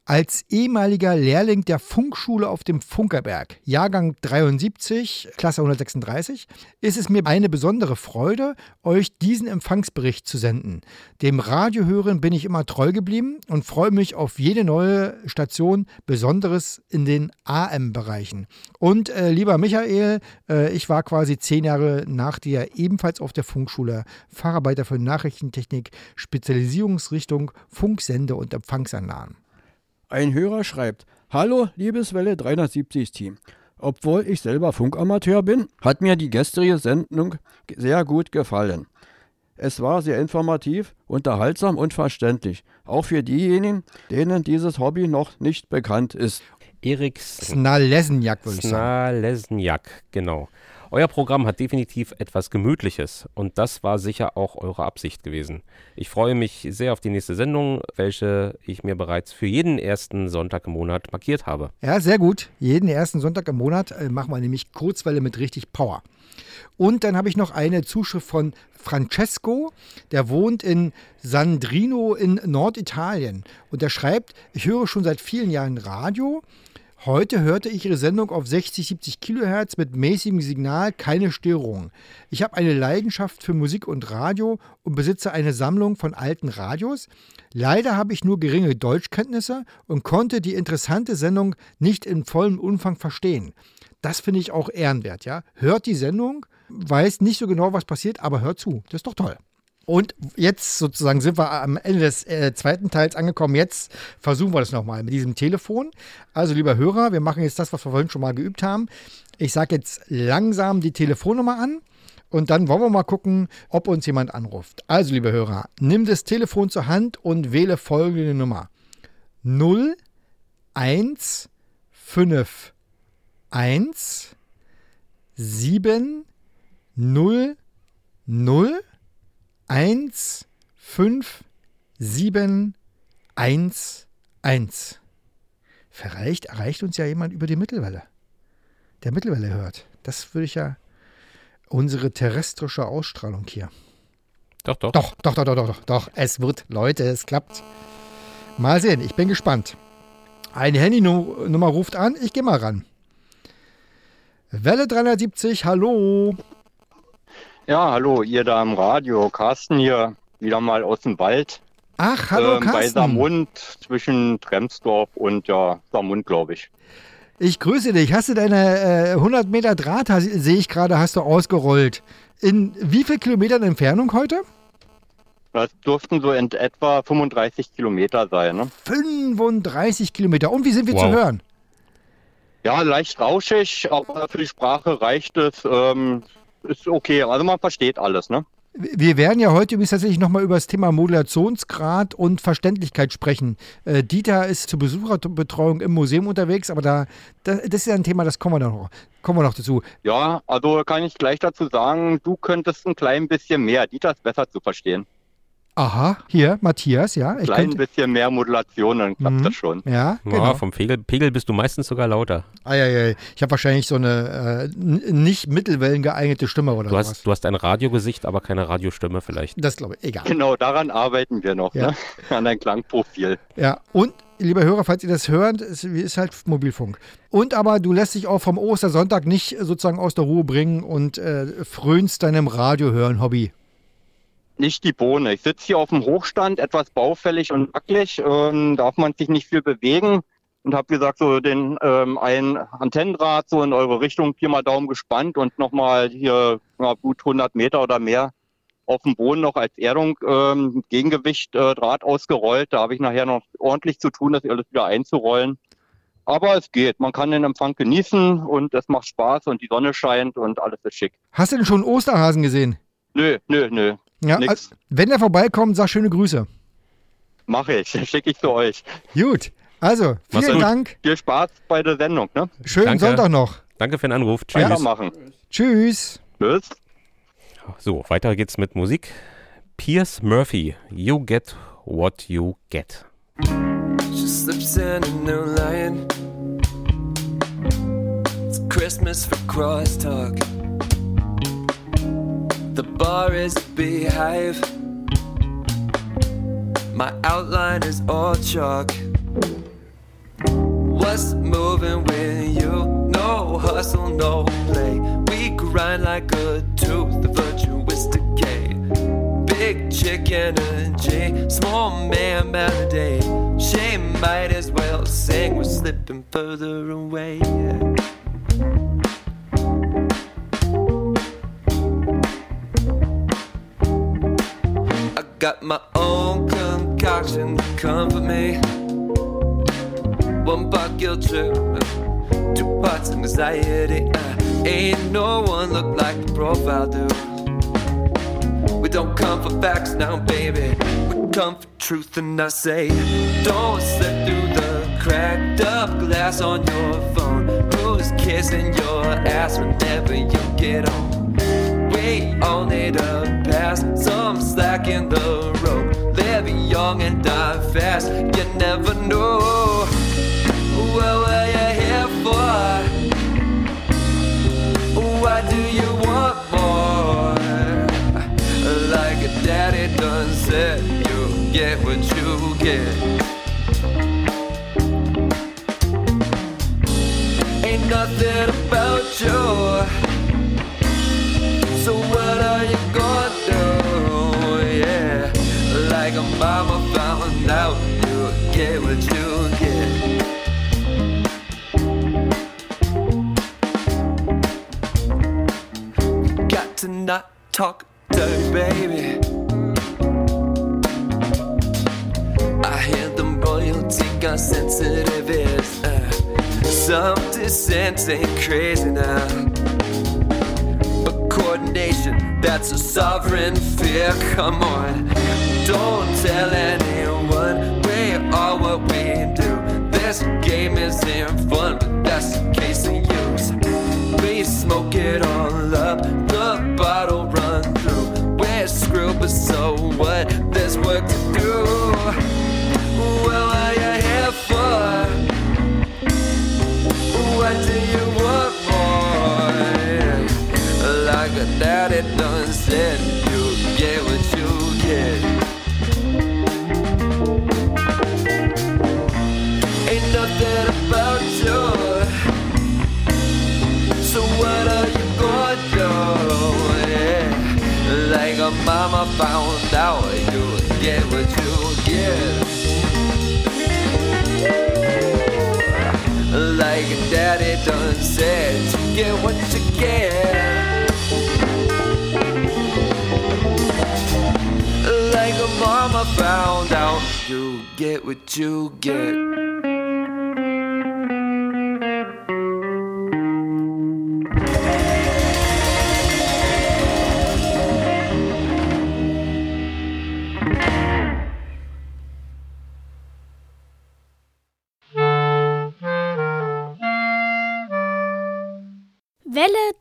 Speaker 2: Als ehemaliger Lehrling der Funkschule auf dem Funkerberg, Jahrgang 73, Klasse 136, ist es mir eine besondere Freude, euch diesen Empfangsbericht zu senden. Dem Radiohören bin ich immer treu geblieben und freue mich auf jede neue Station, besonderes in den AM-Bereichen. Und äh, lieber Michael, äh, ich war quasi zehn Jahre nach dir ebenfalls auf der Funkschule, Facharbeiter für Nachrichtentechnik, Spezialisierungsrichtung Funksende- und Empfangsanlagen.
Speaker 9: Ein Hörer schreibt: Hallo, liebes Welle 370 Team. Obwohl ich selber Funkamateur bin, hat mir die gestrige Sendung sehr gut gefallen. Es war sehr informativ, unterhaltsam und verständlich, auch für diejenigen, denen dieses Hobby noch nicht bekannt ist.
Speaker 3: Erik
Speaker 2: Snalesniak, würde ich sagen.
Speaker 3: Snalesniak, genau. Euer Programm hat definitiv etwas Gemütliches und das war sicher auch eure Absicht gewesen. Ich freue mich sehr auf die nächste Sendung, welche ich mir bereits für jeden ersten Sonntag im Monat markiert habe.
Speaker 2: Ja, sehr gut. Jeden ersten Sonntag im Monat äh, machen wir nämlich Kurzwelle mit richtig Power. Und dann habe ich noch eine Zuschrift von Francesco, der wohnt in Sandrino in Norditalien. Und der schreibt, ich höre schon seit vielen Jahren Radio. Heute hörte ich Ihre Sendung auf 60, 70 Kilohertz mit mäßigem Signal, keine Störungen. Ich habe eine Leidenschaft für Musik und Radio und besitze eine Sammlung von alten Radios. Leider habe ich nur geringe Deutschkenntnisse und konnte die interessante Sendung nicht in vollem Umfang verstehen. Das finde ich auch ehrenwert, ja. Hört die Sendung, weiß nicht so genau, was passiert, aber hört zu. Das ist doch toll. Und jetzt sozusagen sind wir am Ende des äh, zweiten Teils angekommen. Jetzt versuchen wir das nochmal mit diesem Telefon. Also, lieber Hörer, wir machen jetzt das, was wir vorhin schon mal geübt haben. Ich sage jetzt langsam die Telefonnummer an und dann wollen wir mal gucken, ob uns jemand anruft. Also, liebe Hörer, nimm das Telefon zur Hand und wähle folgende Nummer: 0 1 5 1 7 0 0 1 5 7 1 1. Vielleicht erreicht uns ja jemand über die Mittelwelle. Der Mittelwelle hört. Das würde ich ja unsere terrestrische Ausstrahlung hier.
Speaker 3: Doch, doch.
Speaker 2: Doch, doch, doch, doch, doch, doch, doch. Es wird, Leute, es klappt. Mal sehen, ich bin gespannt. Eine Handynummer ruft an, ich gehe mal ran. Welle 370, hallo.
Speaker 12: Ja, hallo, ihr da im Radio. Carsten hier, wieder mal aus dem Wald.
Speaker 2: Ach, hallo
Speaker 12: ähm, Bei
Speaker 2: Carsten.
Speaker 12: Samund zwischen Tremsdorf und ja, Samund, glaube ich.
Speaker 2: Ich grüße dich. Hast du deine äh, 100 Meter Draht, sehe ich gerade, hast du ausgerollt. In wie viel Kilometern Entfernung heute?
Speaker 12: Das dürften so in etwa 35 Kilometer sein. Ne?
Speaker 2: 35 Kilometer. Und wie sind wir
Speaker 12: Wow.
Speaker 2: zu hören?
Speaker 12: Ja, leicht rauschig, aber für die Sprache reicht es. Ähm, ist okay, also man versteht alles. Ne?
Speaker 2: Wir werden ja heute übrigens tatsächlich nochmal über das Thema Modulationsgrad und Verständlichkeit sprechen. Äh, Dieter ist zur Besucherbetreuung im Museum unterwegs, aber da, da, das ist ja ein Thema, das kommen wir noch, kommen wir noch dazu.
Speaker 12: Ja, also kann ich gleich dazu sagen, du könntest ein klein bisschen mehr. Dieter ist besser zu verstehen.
Speaker 2: Aha, hier, Matthias, ja. Ich
Speaker 12: Klein
Speaker 2: könnte,
Speaker 12: bisschen mehr Modulation, dann klappt
Speaker 2: Mhm.
Speaker 12: das schon.
Speaker 2: ja,
Speaker 3: Ja,
Speaker 2: genau.
Speaker 3: vom Pegel, Pegel bist du meistens sogar lauter.
Speaker 2: Eieiei. Ich habe wahrscheinlich so eine äh, nicht Mittelwellen geeignete Stimme oder
Speaker 3: Du
Speaker 2: sowas.
Speaker 3: hast, du hast ein Radiogesicht, aber keine Radiostimme vielleicht.
Speaker 2: Das glaube ich, egal.
Speaker 12: Genau, daran arbeiten wir noch,
Speaker 2: Ja.
Speaker 12: ne? an dein Klangprofil.
Speaker 2: Ja, und lieber Hörer, falls ihr das hört, es ist halt Mobilfunk. Und aber du lässt dich auch vom Ostersonntag nicht sozusagen aus der Ruhe bringen und äh, frönst deinem Radio hören Hobby.
Speaker 12: Nicht die Bohne. Ich sitze hier auf dem Hochstand, etwas baufällig und wackelig, ähm, darf man sich nicht viel bewegen und habe gesagt, so den ähm, ein Antennendraht so in eure Richtung, viermal Daumen gespannt und nochmal hier na, gut 100 Meter oder mehr auf dem Boden noch als Erdung ähm, Gegengewicht äh, Draht ausgerollt. Da habe ich nachher noch ordentlich zu tun, das alles wieder einzurollen. Aber es geht. Man kann den Empfang genießen und es macht Spaß und die Sonne scheint und alles ist schick.
Speaker 2: Hast du denn schon einen Osterhasen gesehen?
Speaker 12: Nö, nö, nö.
Speaker 2: Ja,
Speaker 12: Nix.
Speaker 2: also, wenn er vorbeikommt, sag schöne Grüße.
Speaker 12: Mache ich. Schicke ich zu euch.
Speaker 2: Gut, also vielen
Speaker 12: gut.
Speaker 2: Dank.
Speaker 12: Viel Spaß bei der Sendung, ne?
Speaker 2: Schönen
Speaker 3: Danke.
Speaker 2: Sonntag noch.
Speaker 3: Danke für den Anruf. Tschüss.
Speaker 12: Weitermachen.
Speaker 2: Tschüss.
Speaker 12: Tschüss.
Speaker 3: So, weiter geht's mit Musik. Pierce Murphy, You Get What You Get.
Speaker 11: She slips in a new line. It's Christmas for crosstalk. The bar is a beehive. My outline is all chalk. What's moving with you? No hustle, no play. We grind like a tooth, the virtuous decay. Big chick energy, small man melody. She might as well sing, we're slipping further away. I got my own concoction to comfort me. One part guilt trip, two parts anxiety. Uh, ain't no one look like the profile do. We don't come for facts now, baby. We come for truth, and I say, don't slip through the cracked up glass on your phone. Who's kissing your ass whenever you get home? We all need a pass, some slack in the road. Live young and die fast, you never know. What were you here for? Why do you want more? Like a daddy done said, you get what you get. Ain't nothing about you. Out, you get what you get. Got to not talk dirty, baby. I hear them royalty got sensitive is. Uh, some dissent ain't crazy now. But coordination, that's a sovereign fear. Come on, don't tell anyone we are what we do. This game isn't fun, but that's the case of use. We smoke it all up, the bottle run through. We're screwed, but so what? There's work to do. Well, what are you here for? What do you want more? a daddy A mama found out, you get what you get. Like a daddy done said, you get what you get. Like a mama found out, you get what you get.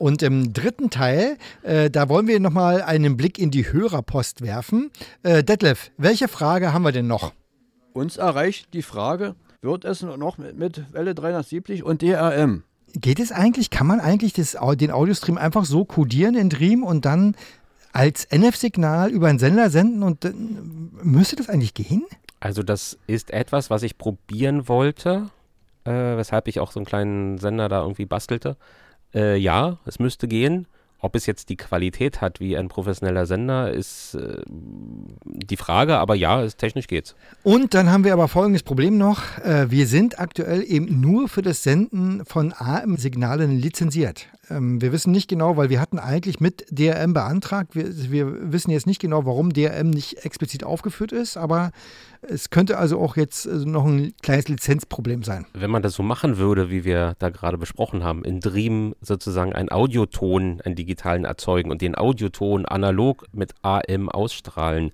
Speaker 2: Und im dritten Teil, äh, da wollen wir nochmal einen Blick in die Hörerpost werfen. Äh, Detlef, welche Frage haben wir denn noch?
Speaker 9: Uns erreicht die Frage, wird es noch mit, mit Welle 370 und DRM?
Speaker 2: Geht es eigentlich, kann man eigentlich das, den Audiostream einfach so codieren in Dream und dann als NF-Signal über einen Sender senden und dann müsste das eigentlich gehen?
Speaker 3: Also das ist etwas, was ich probieren wollte, äh, weshalb ich auch so einen kleinen Sender da irgendwie bastelte. Äh, ja, es müsste gehen. Ob es jetzt die Qualität hat wie ein professioneller Sender, ist äh, die Frage, aber ja, es, technisch geht's.
Speaker 2: Und dann haben wir aber folgendes Problem noch. Äh, Wir sind aktuell eben nur für das Senden von AM-Signalen lizenziert. Ähm, Wir wissen nicht genau, weil wir hatten eigentlich mit DRM beantragt. Wir, wir wissen jetzt nicht genau, warum DRM nicht explizit aufgeführt ist, aber es könnte also auch jetzt äh, noch ein kleines Lizenzproblem sein.
Speaker 3: Wenn man das so machen würde, wie wir da gerade besprochen haben, in Dream sozusagen einen Audioton, einen digitalen erzeugen und den Audioton analog mit AM ausstrahlen,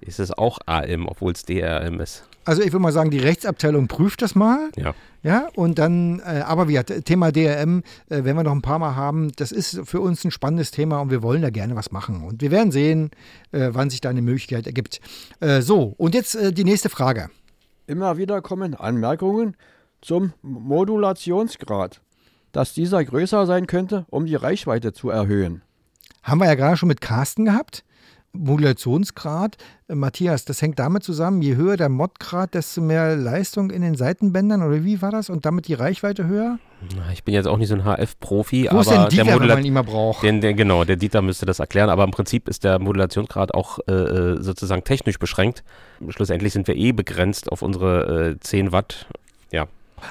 Speaker 3: ist es auch AM, obwohl es DRM ist.
Speaker 2: Also ich würde mal sagen, die Rechtsabteilung prüft das mal.
Speaker 3: Ja.
Speaker 2: Ja, und dann, äh, aber wie gesagt, Thema DRM, äh, wenn wir noch ein paar Mal haben, das ist für uns ein spannendes Thema und wir wollen da gerne was machen. Und wir werden sehen, äh, wann sich da eine Möglichkeit ergibt. Äh, so, und jetzt äh, die nächste Frage.
Speaker 9: Immer wieder kommen Anmerkungen zum Modulationsgrad, dass dieser größer sein könnte, um die Reichweite zu erhöhen.
Speaker 2: Haben wir ja gerade schon mit Carsten gehabt. Modulationsgrad. Matthias, das hängt damit zusammen, je höher der Modgrad, desto mehr Leistung in den Seitenbändern oder wie war das? Und damit die Reichweite höher?
Speaker 3: Na, Ich bin jetzt auch nicht so ein HF-Profi,
Speaker 2: Wo ist
Speaker 3: aber
Speaker 2: denn Dieter,
Speaker 3: der
Speaker 2: wenn
Speaker 3: Modula
Speaker 2: man ihn mal braucht?
Speaker 3: den, der, genau, der Dieter müsste das erklären, aber im Prinzip ist der Modulationsgrad auch äh, äh, sozusagen technisch beschränkt. Schlussendlich sind wir eh begrenzt auf unsere äh, 10 Watt. Ja,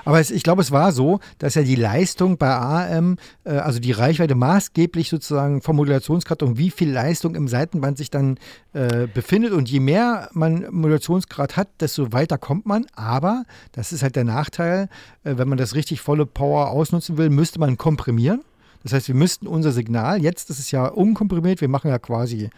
Speaker 2: Aber es, ich glaube, es war so, dass ja die Leistung bei AM, äh, also die Reichweite maßgeblich sozusagen vom Modulationsgrad und wie viel Leistung im Seitenband sich dann äh, befindet. Und je mehr man Modulationsgrad hat, desto weiter kommt man. Aber, das ist halt der Nachteil, äh, wenn man das richtig volle Power ausnutzen will, müsste man komprimieren. Das heißt, wir müssten unser Signal, jetzt ist es ja unkomprimiert, wir machen ja quasi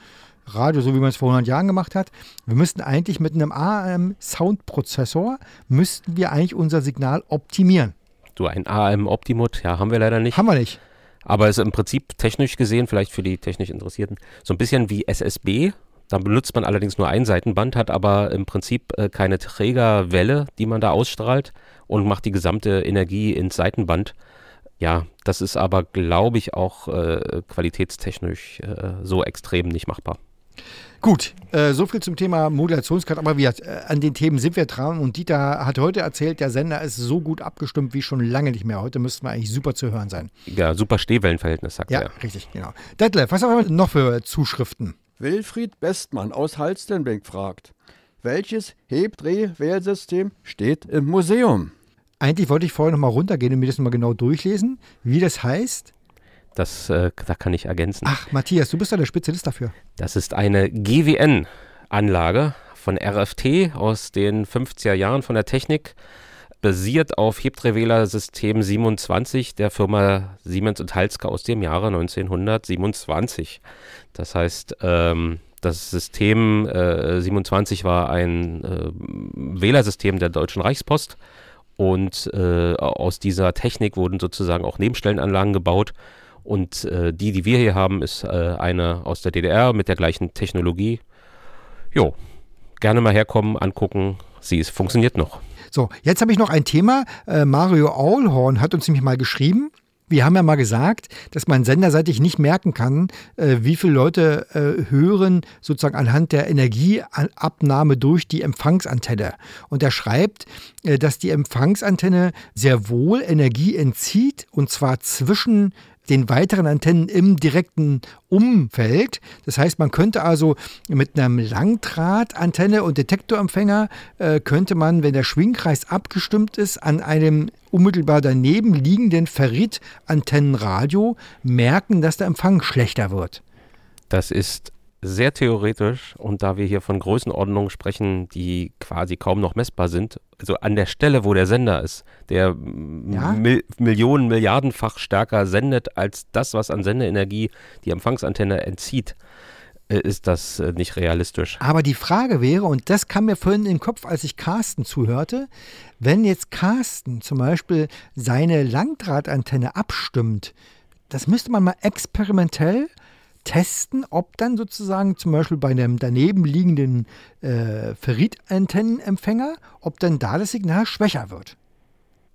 Speaker 2: Radio, so wie man es vor 100 Jahren gemacht hat. Wir müssten eigentlich mit einem AM-Soundprozessor, müssten wir eigentlich unser Signal optimieren.
Speaker 3: du ein AM Optimut, ja, haben wir leider nicht.
Speaker 2: Haben wir nicht.
Speaker 3: Aber ist im Prinzip technisch gesehen, vielleicht für die technisch Interessierten, so ein bisschen wie SSB. Da benutzt man allerdings nur ein Seitenband, hat aber im Prinzip äh, keine Trägerwelle, die man da ausstrahlt und macht die gesamte Energie ins Seitenband. Ja, das ist aber, glaube ich, auch äh, qualitätstechnisch äh, so extrem nicht machbar.
Speaker 2: Gut, äh, so viel zum Thema Modulationsgrad. Aber wir, äh, an den Themen sind wir dran. Und Dieter hat heute erzählt, der Sender ist so gut abgestimmt wie schon lange nicht mehr. Heute müssten wir eigentlich super zu hören sein.
Speaker 3: Ja, super Stehwellenverhältnis, sagt
Speaker 2: Ja,
Speaker 3: er.
Speaker 2: richtig, genau. Detlef, was haben wir noch für Zuschriften?
Speaker 9: Wilfried Bestmann aus Halstenbeck fragt, welches Hebdreh-Wählsystem steht im Museum?
Speaker 2: Eigentlich wollte ich vorher noch mal runtergehen und mir das mal genau durchlesen, wie das heißt.
Speaker 3: Das, äh, da kann ich ergänzen.
Speaker 2: Ach, Matthias, du bist ja der Spezialist dafür.
Speaker 3: Das ist eine GWN-Anlage von RFT aus den 50er Jahren von der Technik. basiert auf Hebdreh-Wähler System 27 der Firma Siemens und Halske aus dem Jahre 1927. Das heißt, ähm, das System äh, 27 war ein äh, Wählersystem der Deutschen Reichspost und äh, aus dieser Technik wurden sozusagen auch Nebenstellenanlagen gebaut. Und äh, die, die wir hier haben, ist äh, eine aus der DDR mit der gleichen Technologie. Jo, gerne mal herkommen, angucken. Sie ist, funktioniert noch.
Speaker 2: So, jetzt habe ich noch ein Thema. Äh, Mario Aulhorn hat uns nämlich mal geschrieben. Wir haben ja mal gesagt, dass man senderseitig nicht merken kann, äh, wie viele Leute äh, hören, sozusagen anhand der Energieabnahme durch die Empfangsantenne. Und er schreibt, äh, dass die Empfangsantenne sehr wohl Energie entzieht, und zwar zwischen den weiteren Antennen im direkten Umfeld. Das heißt, man könnte also mit einem Langdrahtantenne und Detektorempfänger äh, könnte man, wenn der Schwingkreis abgestimmt ist, an einem unmittelbar daneben liegenden Ferritantennenradio merken, dass der Empfang schlechter wird.
Speaker 3: Das ist sehr theoretisch und da wir hier von Größenordnungen sprechen, die quasi kaum noch messbar sind, also an der Stelle, wo der Sender ist, der
Speaker 2: Ja?
Speaker 3: Mil Millionen, Milliardenfach stärker sendet als das, was an Sendeenergie die Empfangsantenne entzieht, äh, ist das äh, nicht realistisch.
Speaker 2: Aber die Frage wäre, und das kam mir vorhin in den Kopf, als ich Carsten zuhörte, wenn jetzt Carsten zum Beispiel seine Langdrahtantenne abstimmt, das müsste man mal experimentell testen, ob dann sozusagen zum Beispiel bei einem daneben liegenden äh, Ferritantennenempfänger, ob dann da das Signal schwächer wird.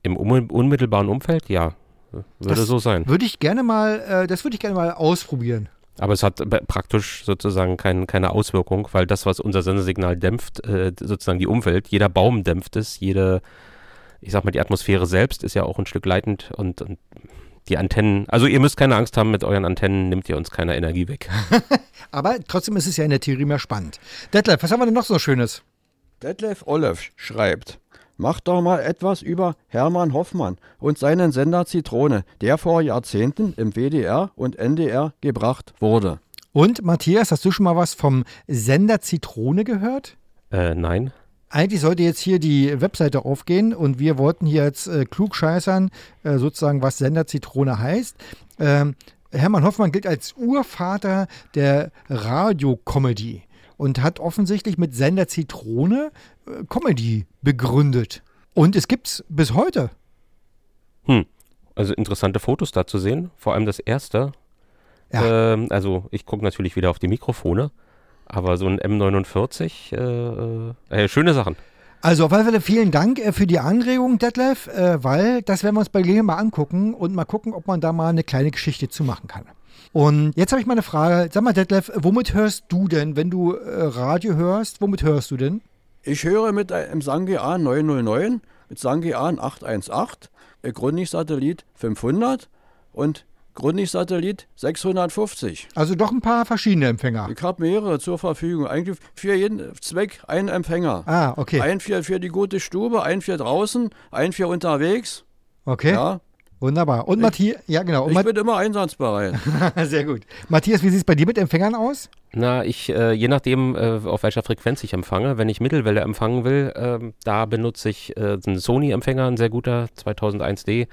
Speaker 3: Im un unmittelbaren Umfeld, ja, würde
Speaker 2: Das
Speaker 3: so sein.
Speaker 2: Würde ich gerne mal, äh, das würde ich gerne mal ausprobieren.
Speaker 3: Aber es hat praktisch sozusagen kein, keine Auswirkung, weil das, was unser Sendesignal dämpft, äh, sozusagen die Umwelt, jeder Baum dämpft es, jede, ich sag mal, die Atmosphäre selbst ist ja auch ein Stück leitend und, und die Antennen, also ihr müsst keine Angst haben, mit euren Antennen nimmt ihr uns keine Energie weg.
Speaker 2: Aber trotzdem ist es ja in der Theorie mehr spannend. Detlef, was haben wir denn noch so Schönes?
Speaker 9: Detlef Olef schreibt, mach doch mal etwas über Hermann Hoffmann und seinen Sender Zitrone, der vor Jahrzehnten im WDR und NDR gebracht wurde.
Speaker 2: Und Matthias, hast du schon mal was vom Sender Zitrone gehört?
Speaker 3: Äh, nein.
Speaker 2: Eigentlich sollte jetzt hier die Webseite aufgehen und wir wollten hier jetzt äh, klugscheißern, äh, sozusagen, was Sender Zitrone heißt. Ähm, Hermann Hoffmann gilt als Urvater der Radiokomödie und hat offensichtlich mit Sender Zitrone äh, Comedy begründet. Und es gibt's bis heute.
Speaker 3: Hm. Also interessante Fotos da zu sehen, vor allem das erste.
Speaker 2: Ja.
Speaker 3: Ähm, also ich gucke natürlich wieder auf die Mikrofone, aber so ein M49, äh, äh, schöne Sachen.
Speaker 2: Also auf alle Fälle vielen Dank äh, für die Anregung, Detlef, äh, weil das werden wir uns bei Gelegenheit mal angucken und mal gucken, ob man da mal eine kleine Geschichte zu machen kann. Und jetzt habe ich mal eine Frage. Sag mal, Detlef, womit hörst du denn, wenn du äh, Radio hörst, womit hörst du denn?
Speaker 9: Ich höre mit einem Sangean 909, mit Sangean 818, äh, Grundig-Satellit 500 und Grundig-Satellit 650.
Speaker 2: Also doch ein paar verschiedene Empfänger.
Speaker 9: Ich habe mehrere zur Verfügung. Eigentlich für jeden Zweck einen Empfänger.
Speaker 2: Ah, okay.
Speaker 9: Ein für, für die gute Stube, ein für draußen, ein für unterwegs.
Speaker 2: Okay,
Speaker 9: Ja,
Speaker 2: wunderbar. Und Matthias, ja genau. Und
Speaker 9: ich
Speaker 2: Mat
Speaker 9: bin immer einsatzbereit.
Speaker 2: Sehr gut. Matthias, wie sieht es bei dir mit Empfängern aus?
Speaker 3: Na, ich, äh, je nachdem, äh, auf welcher Frequenz ich empfange, wenn ich Mittelwelle empfangen will, ähm, da benutze ich äh, einen Sony-Empfänger, ein sehr guter, 2001D.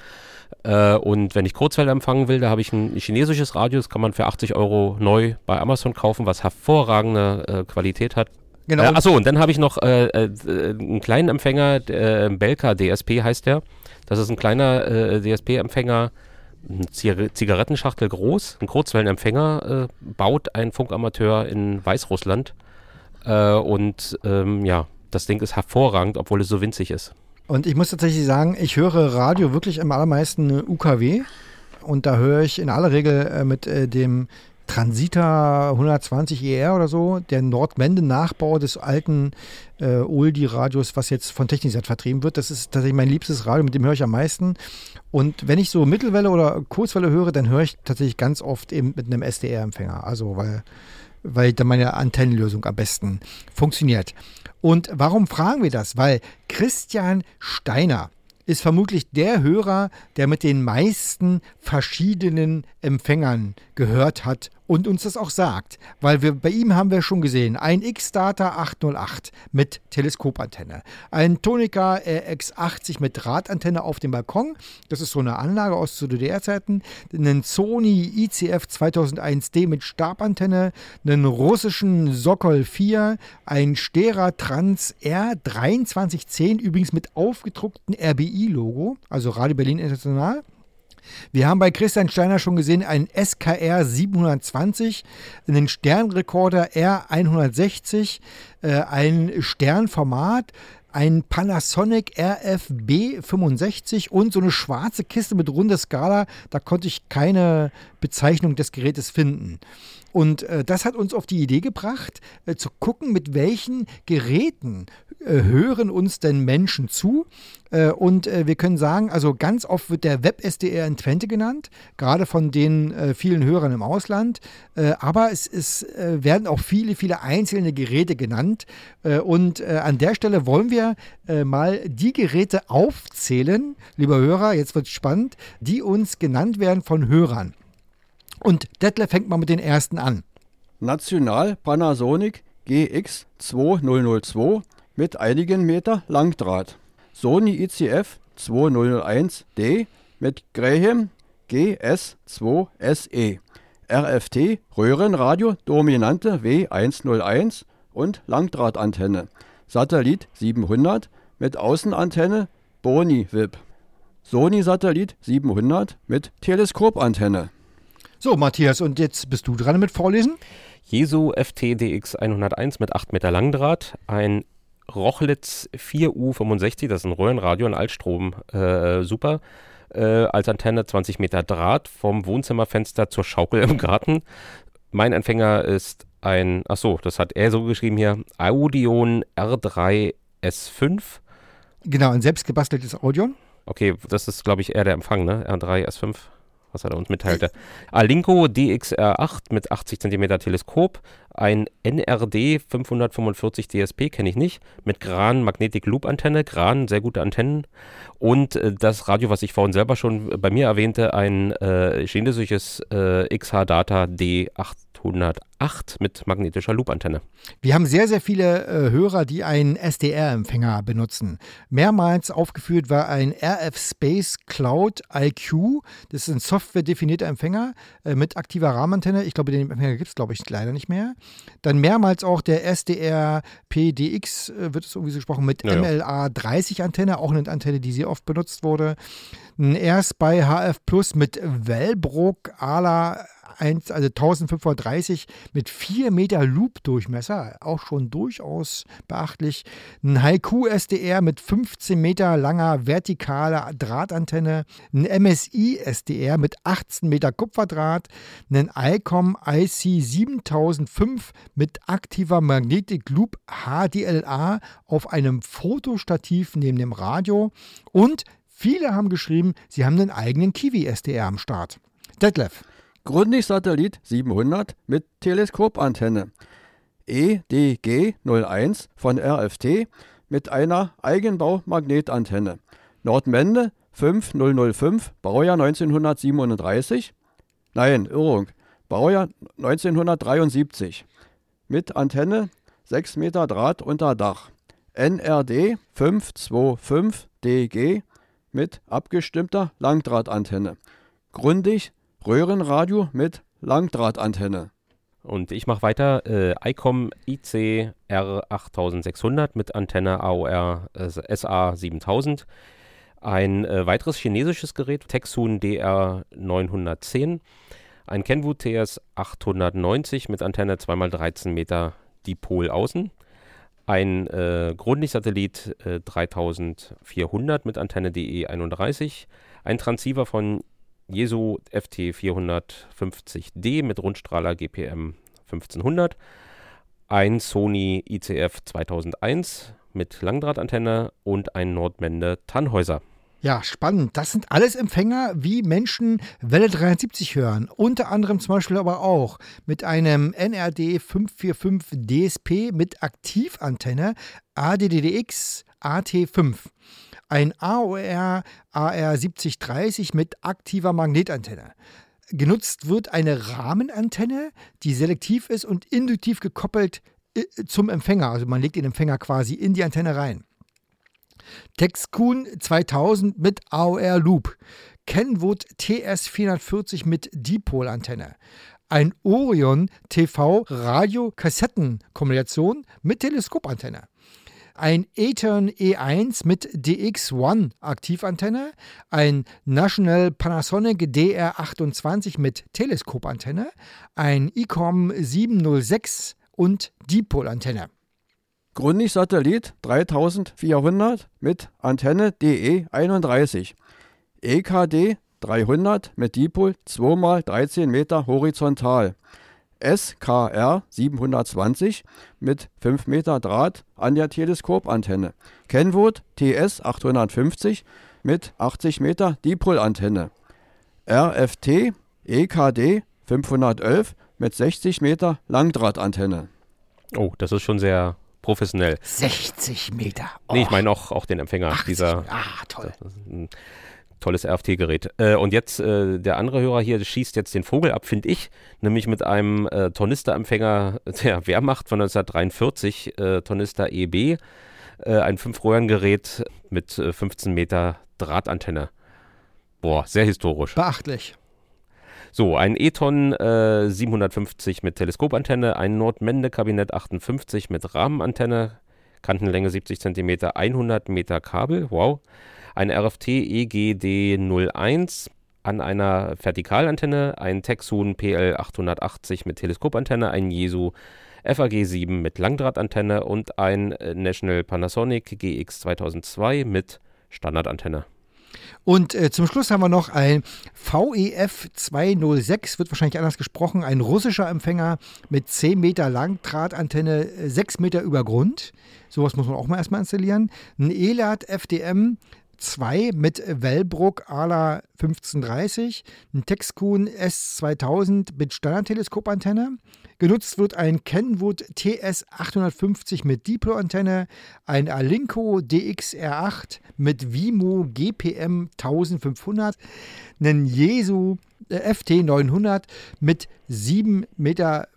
Speaker 3: Äh, und wenn ich Kurzwelle empfangen will, da habe ich ein chinesisches Radio, das kann man für 80 Euro neu bei Amazon kaufen, was hervorragende äh, Qualität hat.
Speaker 2: Genau.
Speaker 3: Äh, achso, und dann habe ich noch äh, äh, einen kleinen Empfänger, äh, Belka DSP heißt der. Das ist ein kleiner DSP-Empfänger, Zigarettenschachtel groß, ein Kurzwellenempfänger, baut ein Funkamateur in Weißrussland. Und ähm, ja, das Ding ist hervorragend, obwohl es so winzig ist.
Speaker 2: Und ich muss tatsächlich sagen, ich höre Radio wirklich am allermeisten UKW. Und da höre ich in aller Regel äh, mit äh, dem Transita 120 ER oder so, der Nordwende-Nachbau des alten äh, Oldie-Radios, was jetzt von Technisat vertrieben wird. Das ist tatsächlich mein liebstes Radio, mit dem höre ich am meisten. Und wenn ich so Mittelwelle oder Kurzwelle höre, dann höre ich tatsächlich ganz oft eben mit einem SDR-Empfänger. Also weil, weil dann meine Antennenlösung am besten funktioniert. Und warum fragen wir das? Weil Christian Steiner ist vermutlich der Hörer, der mit den meisten verschiedenen Empfängern gehört hat und uns das auch sagt. Weil wir bei ihm haben wir schon gesehen, ein X-Data 808 mit Teleskopantenne, ein Tonica RX80 mit Drahtantenne auf dem Balkon, das ist so eine Anlage aus zu DDR-Zeiten, einen Sony ICF 2001D mit Stabantenne, einen russischen Sokol 4, ein Stera Trans R2310, übrigens mit aufgedrucktem RBI-Logo, also Radio Berlin International. Wir haben bei Christian Steiner schon gesehen einen SKR 720, einen Sternrekorder R160, äh, ein Sternformat, ein Panasonic RFB 65 und so eine schwarze Kiste mit runder Skala. Da konnte ich keine Bezeichnung des Gerätes finden. Und äh, das hat uns auf die Idee gebracht, äh, zu gucken, mit welchen Geräten äh, hören uns denn Menschen zu. Äh, und äh, wir können sagen, also ganz oft wird der Web-SDR in Twente genannt, gerade von den äh, vielen Hörern im Ausland. aber es, es werden auch viele, viele einzelne Geräte genannt. und an der Stelle wollen wir mal die Geräte aufzählen, lieber Hörer, jetzt wird es spannend, die uns genannt werden von Hörern. Und Detlef fängt mal mit den ersten an.
Speaker 9: National Panasonic GX2002 mit einigen Meter Langdraht. Sony ICF 2001D mit Graham GS2SE. RFT Röhrenradio Dominante W101 und Langdrahtantenne. Satellit 700 mit Außenantenne Boni VIP. Sony Satellit 700 mit Teleskopantenne.
Speaker 2: So, Matthias, und jetzt bist du dran mit Vorlesen?
Speaker 3: Jesu FTDX 101 mit 8 Meter Langdraht, ein Rochlitz 4U65, das ist ein Röhrenradio, ein Altstrom, äh, super. Äh, als Antenne 20 Meter Draht vom Wohnzimmerfenster zur Schaukel im Garten. Mein Empfänger ist ein, ach so, das hat er so geschrieben hier, Audion R3S5.
Speaker 2: Genau, ein selbstgebasteltes Audion.
Speaker 3: Okay, das ist, glaube ich, eher der Empfang, ne? R3S5 was er uns mitteilte. Alinco DXR8 mit 80 cm Teleskop, ein NRD 545 DSP kenne ich nicht, mit Gran Magnetic Loop Antenne, Gran, sehr gute Antennen und äh, das Radio, was ich vorhin selber schon bei mir erwähnte, ein äh, chinesisches äh, XH Data D808 mit magnetischer Loop-Antenne.
Speaker 2: Wir haben sehr, sehr viele äh, Hörer, die einen SDR-Empfänger benutzen. Mehrmals aufgeführt war ein RF Space Cloud IQ. Das ist ein softwaredefinierter Empfänger äh, mit aktiver Rahmenantenne. Ich glaube, den Empfänger gibt es, glaube ich, leider nicht mehr. Dann mehrmals auch der SDR PDX, äh, wird es irgendwie so gesprochen, mit
Speaker 3: Ja, ja.
Speaker 2: MLA 30 Antenne, auch eine Antenne, die sehr oft benutzt wurde. Ein Airspy HF Plus mit Wellbrook ALA 1, also 1530 mit 4 Meter Loop-Durchmesser, auch schon durchaus beachtlich. Ein Haiku SDR mit 15 Meter langer vertikaler Drahtantenne, ein MSI SDR mit 18 Meter Kupferdraht, einen ICOM IC 7005 mit aktiver Magnetic Loop HDLA auf einem Fotostativ neben dem Radio und viele haben geschrieben, sie haben einen eigenen Kiwi SDR am Start. Detlef.
Speaker 9: Grundig-Satellit 700 mit Teleskopantenne. E EDG01 von RFT mit einer Eigenbau-Magnetantenne. Nordmende 5005, Baujahr 1937. Nein, Irrung. Baujahr 1973. Mit Antenne 6 Meter Draht unter Dach. NRD 525DG mit abgestimmter Langdrahtantenne. Grundig Röhrenradio mit Langdrahtantenne.
Speaker 3: Und ich mache weiter. Äh, ICOM IC R8600 mit Antenne AOR äh, SA 7000. Ein äh, weiteres chinesisches Gerät, Texun DR910. Ein Kenwood TS 890 mit Antenne 2x13 Meter Dipol außen. Ein äh, Grundig-Satellit äh, 3400 mit Antenne DE31. Ein Transceiver von Jesu FT 450D mit Rundstrahler GPM 1500. Ein Sony ICF 2001 mit Langdrahtantenne und ein Nordmende Tannhäuser.
Speaker 2: Ja, spannend. Das sind alles Empfänger, wie Menschen Welle 370 hören. Unter anderem zum Beispiel aber auch mit einem NRD 545 DSP mit Aktivantenne ADDX AT5. Ein AOR AR 7030 mit aktiver Magnetantenne. genutzt wird eine Rahmenantenne, die selektiv ist und induktiv gekoppelt äh, zum Empfänger. Also man legt den Empfänger quasi in die Antenne rein. Texcoon 2000 mit AOR Loop. Kenwood TS 440 mit Dipolantenne. Ein Orion TV Radio-Kassettenkombination mit Teleskopantenne. Ein Aton E1 mit DX1 Aktivantenne, ein National Panasonic DR28 mit Teleskopantenne, ein ICOM 706 und Dipolantenne.
Speaker 9: Grundig Satellit 3400 mit Antenne DE31. EKD 300 mit Dipol 2x13 Meter horizontal. SKR 720 mit 5 Meter Draht an der Teleskopantenne. Kenwood TS 850 mit 80 Meter Dipolantenne. RFT EKD 511 mit 60 Meter Langdrahtantenne.
Speaker 3: Oh, das ist schon sehr professionell.
Speaker 2: 60 Meter.
Speaker 3: Nee, ich
Speaker 2: Oh.
Speaker 3: meine auch, auch den Empfänger
Speaker 2: 80.
Speaker 3: dieser.
Speaker 2: Ah, toll.
Speaker 3: Das ein tolles RFT-Gerät. Äh, und jetzt, äh, der andere Hörer hier schießt jetzt den Vogel ab, finde ich, nämlich mit einem äh, Tornister-Empfänger der Wehrmacht von 1943, äh, Tornister EB, äh, ein Fünf-Röhren-Gerät mit äh, 15 Meter Drahtantenne. Boah, sehr historisch.
Speaker 2: Beachtlich.
Speaker 3: So, ein Eton äh, 750 mit Teleskopantenne, ein Nordmende-Kabinett 58 mit Rahmenantenne, Kantenlänge 70 cm, 100 Meter Kabel, wow. Ein RFT EGD 01 an einer Vertikalantenne, ein Texun PL 880 mit Teleskopantenne, ein Jesu FAG 7 mit Langdrahtantenne und ein äh, National Panasonic GX 2002 mit Standardantenne.
Speaker 2: Und äh, zum Schluss haben wir noch ein VEF 206, wird wahrscheinlich anders gesprochen, ein russischer Empfänger mit 10 Meter Langdrahtantenne, äh, 6 Meter über Grund. Sowas muss man auch mal erstmal installieren. Ein ELAT FDM 2 mit Wellbrook ALA 1530, ein Texcoon S2000 mit Standardteleskopantenne. Genutzt wird ein Kenwood TS 850 mit Diplo-Antenne, ein Alinco DXR8 mit Vimo GPM 1500, einen Jesu FT 900 mit 7,50 Meter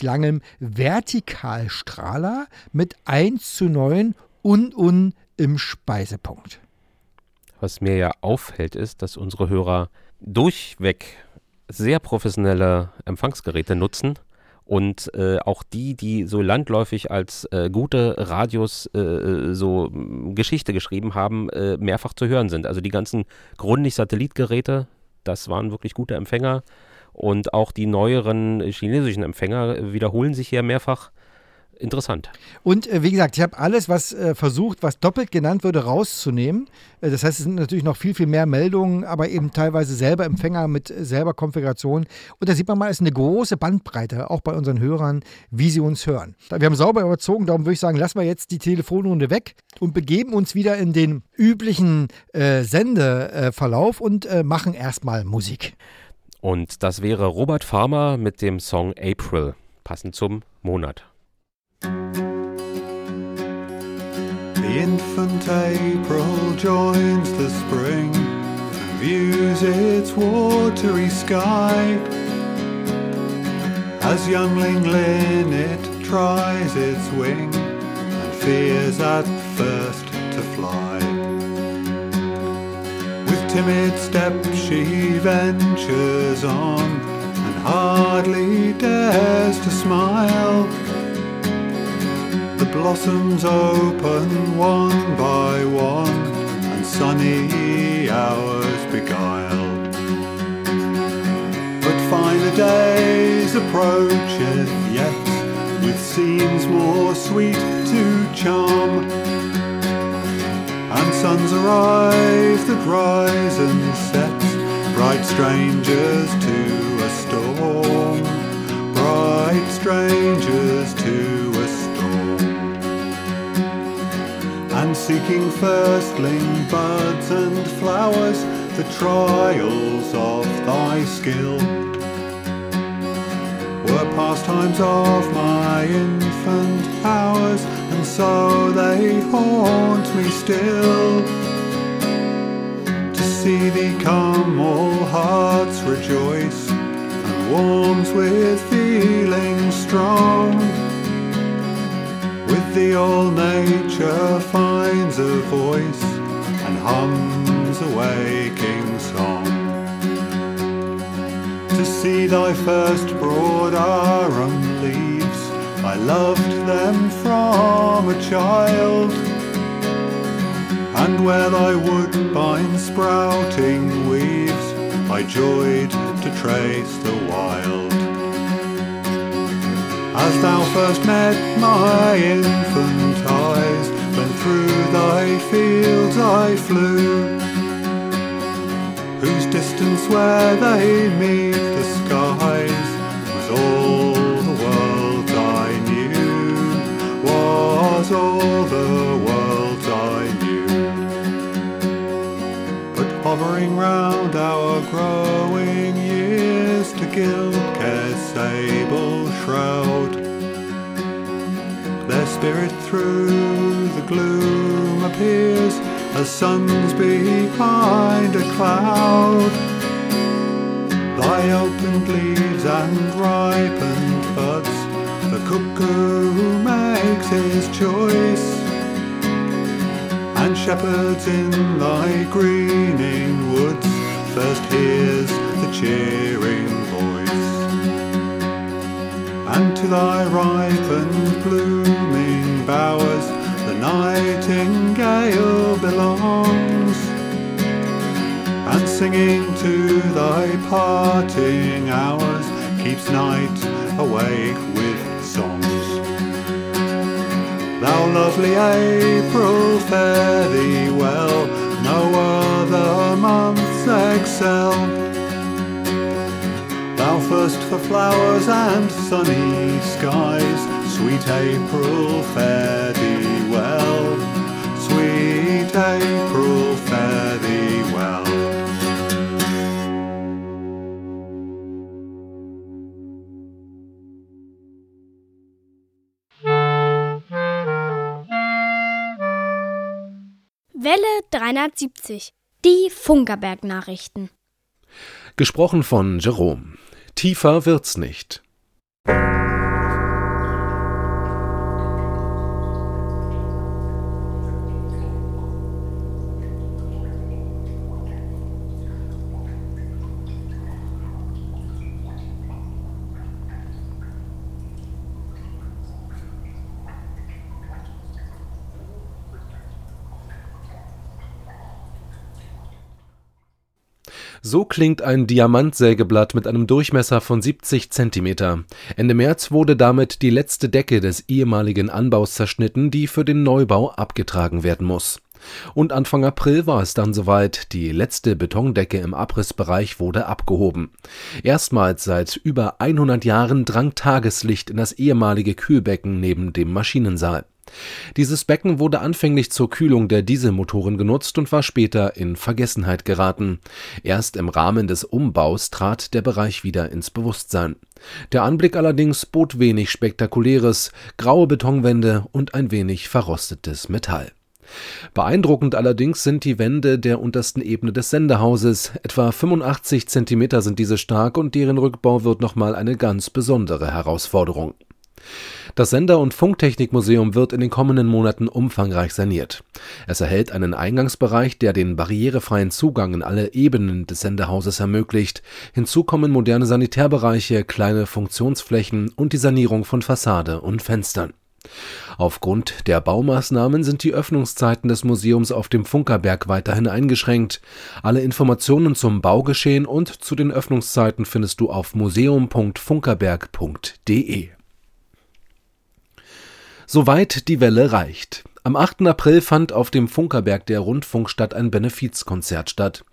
Speaker 2: langem Vertikalstrahler mit 1 zu 9 und un im Speisepunkt.
Speaker 3: Was mir ja auffällt, ist, dass unsere Hörer durchweg sehr professionelle Empfangsgeräte nutzen und äh, auch die, die so landläufig als äh, gute Radios äh, so mh, Geschichte geschrieben haben, äh, mehrfach zu hören sind. Also die ganzen Grundig-Satellitgeräte, das waren wirklich gute Empfänger und auch die neueren chinesischen Empfänger wiederholen sich hier mehrfach. Interessant.
Speaker 2: Und äh, wie gesagt, ich habe alles, was äh, versucht, was doppelt genannt würde, rauszunehmen. Äh, das heißt, es sind natürlich noch viel, viel mehr Meldungen, aber eben teilweise selber Empfänger mit äh, selber Konfiguration. Und da sieht man mal, es ist eine große Bandbreite, auch bei unseren Hörern, wie sie uns hören. Wir haben sauber überzogen, darum würde ich sagen, lassen wir jetzt die Telefonrunde weg und begeben uns wieder in den üblichen äh, Sendeverlauf und äh, machen erstmal Musik.
Speaker 3: Und das wäre Robert Farmer mit dem Song April, passend zum Monat.
Speaker 13: Infant April joins the spring and views its watery sky. As youngling linnet tries its wing and fears at first to fly. With timid step she ventures on and hardly dares to smile. The blossoms open one by one, and sunny hours beguiled. But finer days approacheth yet, with scenes more sweet to charm. And suns arise that rise and set, bright strangers to a storm, bright strangers to and seeking firstling buds and flowers, the trials of thy skill were pastimes of my infant hours, and so they haunt me still. To see thee come, all hearts rejoice, and warms with feeling strong. The all nature finds a voice and hums a waking song. To see thy first broad arum leaves, I loved them from a child. And where thy woodbine sprouting weaves, I joyed to trace the wild. As thou first met my infant eyes, when through thy fields I flew, whose distance where they meet the skies was all the world I knew, was all the world I knew. But hovering round our growing years to gild sable shroud, spirit through the gloom appears as suns behind a cloud. Thy opened leaves and ripened buds, the cuckoo makes his choice, and shepherds in thy greening woods first hears the cheering. And to thy ripened blooming bowers the nightingale belongs, and singing to thy parting hours keeps night awake with songs. Thou lovely April, fare thee well, no other months excel. First for flowers and sunny skies, sweet April, fare thee well. Sweet April, fare thee well.
Speaker 1: Welle 370. Die Funkerberg-Nachrichten.
Speaker 5: Gesprochen von Jerome. Tiefer wird's nicht. So klingt ein Diamantsägeblatt mit einem Durchmesser von 70 cm. Ende März wurde damit die letzte Decke des ehemaligen Anbaus zerschnitten, die für den Neubau abgetragen werden muss. Und Anfang April war es dann soweit, die letzte Betondecke im Abrissbereich wurde abgehoben. Erstmals seit über 100 Jahren drang Tageslicht in das ehemalige Kühlbecken neben dem Maschinensaal. Dieses Becken wurde anfänglich zur Kühlung der Dieselmotoren genutzt und war später in Vergessenheit geraten. Erst im Rahmen des Umbaus trat der Bereich wieder ins Bewusstsein. Der Anblick allerdings bot wenig Spektakuläres, graue Betonwände und ein wenig verrostetes Metall. Beeindruckend allerdings sind die Wände der untersten Ebene des Sendehauses. Etwa 85 Zentimeter sind diese stark und deren Rückbau wird nochmal eine ganz besondere Herausforderung. Das Sender- und Funktechnikmuseum wird in den kommenden Monaten umfangreich saniert. Es erhält einen Eingangsbereich, der den barrierefreien Zugang in alle Ebenen des Sendehauses ermöglicht. Hinzu kommen moderne Sanitärbereiche, kleine Funktionsflächen und die Sanierung von Fassade und Fenstern. Aufgrund der Baumaßnahmen sind die Öffnungszeiten des Museums auf dem Funkerberg weiterhin eingeschränkt. Alle Informationen zum Baugeschehen und zu den Öffnungszeiten findest du auf museum.funkerberg.de. Soweit die Welle reicht. Am 8. April fand auf dem Funkerberg der Rundfunkstadt ein Benefizkonzert statt.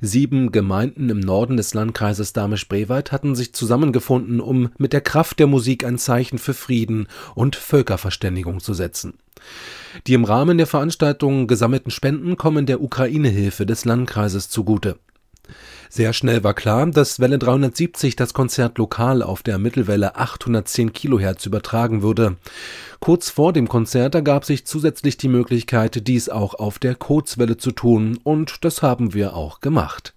Speaker 5: Sieben Gemeinden im Norden des Landkreises Dahme-Spreewald hatten sich zusammengefunden, um mit der Kraft der Musik ein Zeichen für Frieden und Völkerverständigung zu setzen. Die im Rahmen der Veranstaltung gesammelten Spenden kommen der Ukraine-Hilfe des Landkreises zugute. Sehr schnell war klar, dass Welle 370 das Konzert lokal auf der Mittelwelle 810 Kilohertz übertragen würde. Kurz vor dem Konzert ergab sich zusätzlich die Möglichkeit, dies auch auf der Kurzwelle zu tun, und das haben wir auch gemacht.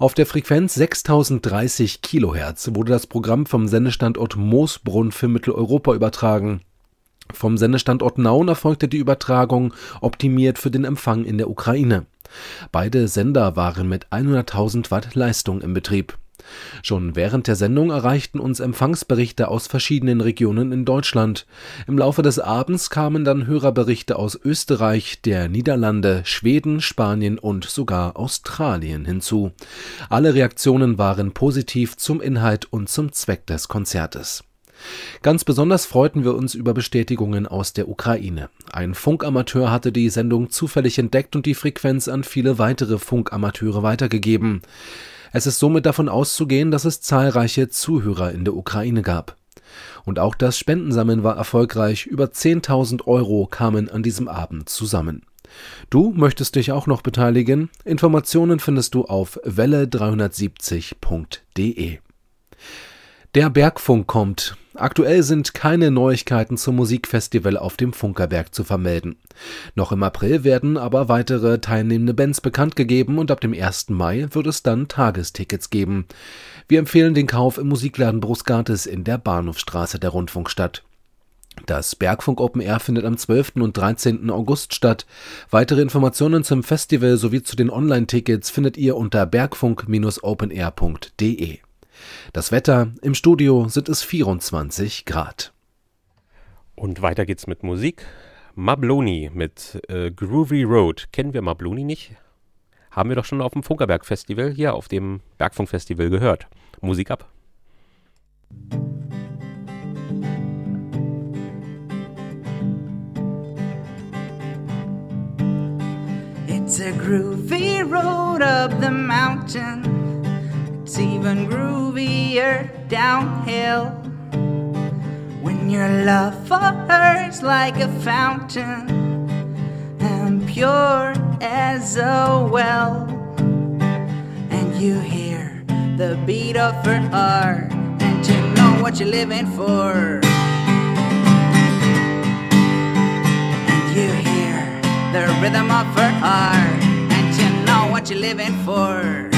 Speaker 5: Auf der Frequenz 6030 Kilohertz wurde das Programm vom Sendestandort Moosbrunn für Mitteleuropa übertragen. Vom Sendestandort Nauen erfolgte die Übertragung optimiert für den Empfang in der Ukraine. Beide Sender waren mit 100.000 Watt Leistung im Betrieb. Schon während der Sendung erreichten uns Empfangsberichte aus verschiedenen Regionen in Deutschland. Im Laufe des Abends kamen dann Hörerberichte aus Österreich, der Niederlande, Schweden, Spanien und sogar Australien hinzu. Alle Reaktionen waren positiv zum Inhalt und zum Zweck des Konzertes. Ganz besonders freuten wir uns über Bestätigungen aus der Ukraine. Ein Funkamateur hatte die Sendung zufällig entdeckt und die Frequenz an viele weitere Funkamateure weitergegeben. Es ist somit davon auszugehen, dass es zahlreiche Zuhörer in der Ukraine gab. Und auch das Spendensammeln war erfolgreich. Über 10.000 Euro kamen an diesem Abend zusammen. Du möchtest dich auch noch beteiligen? Informationen findest du auf welle370.de. Der Bergfunk kommt. Aktuell sind keine Neuigkeiten zum Musikfestival auf dem Funkerberg zu vermelden. Noch im April werden aber weitere teilnehmende Bands bekannt gegeben und ab dem 1. Mai wird es dann Tagestickets geben. Wir empfehlen den Kauf im Musikladen Brusgates in der Bahnhofstraße der Rundfunkstadt. Das Bergfunk Open Air findet am 12. und 13. August statt. Weitere Informationen zum Festival sowie zu den Online-Tickets findet ihr unter bergfunk-openair.de. Das Wetter im Studio sind es 24 Grad.
Speaker 3: Und weiter geht's mit Musik. Mabloni mit äh, Groovy Road. Kennen wir Mabloni nicht? Haben wir doch schon auf dem Funkerberg Festival hier auf dem Bergfunk Festival gehört. Musik ab.
Speaker 14: It's a groovy road up the mountain. It's even groovier downhill. When your love for her's like a fountain and pure as a well. And you hear the beat of her heart, and you know what you're living for. And you hear the rhythm of her heart, and you know what you're living for.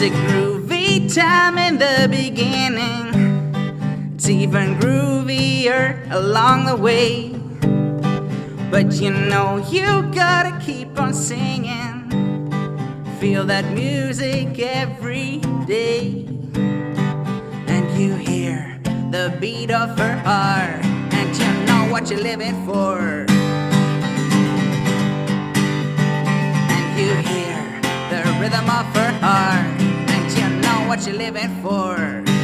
Speaker 14: A groovy time in the beginning. It's even groovier along the way. But you know you gotta keep on singing. Feel that music every day. And you hear the beat of her heart. And you know what you're living for. And you hear the rhythm of her heart. And you know what you're living for.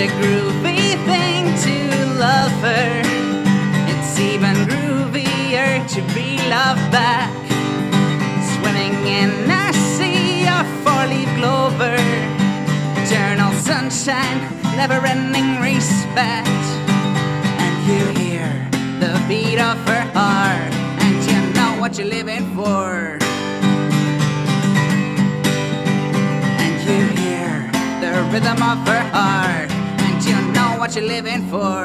Speaker 14: A groovy thing to love her. It's even groovier to be loved back. Swimming in a sea of four-leaf clover. Eternal sunshine, never-ending respect. And you hear the beat of her heart, and you know what you're living for. And you hear the rhythm of her heart, what you're living for.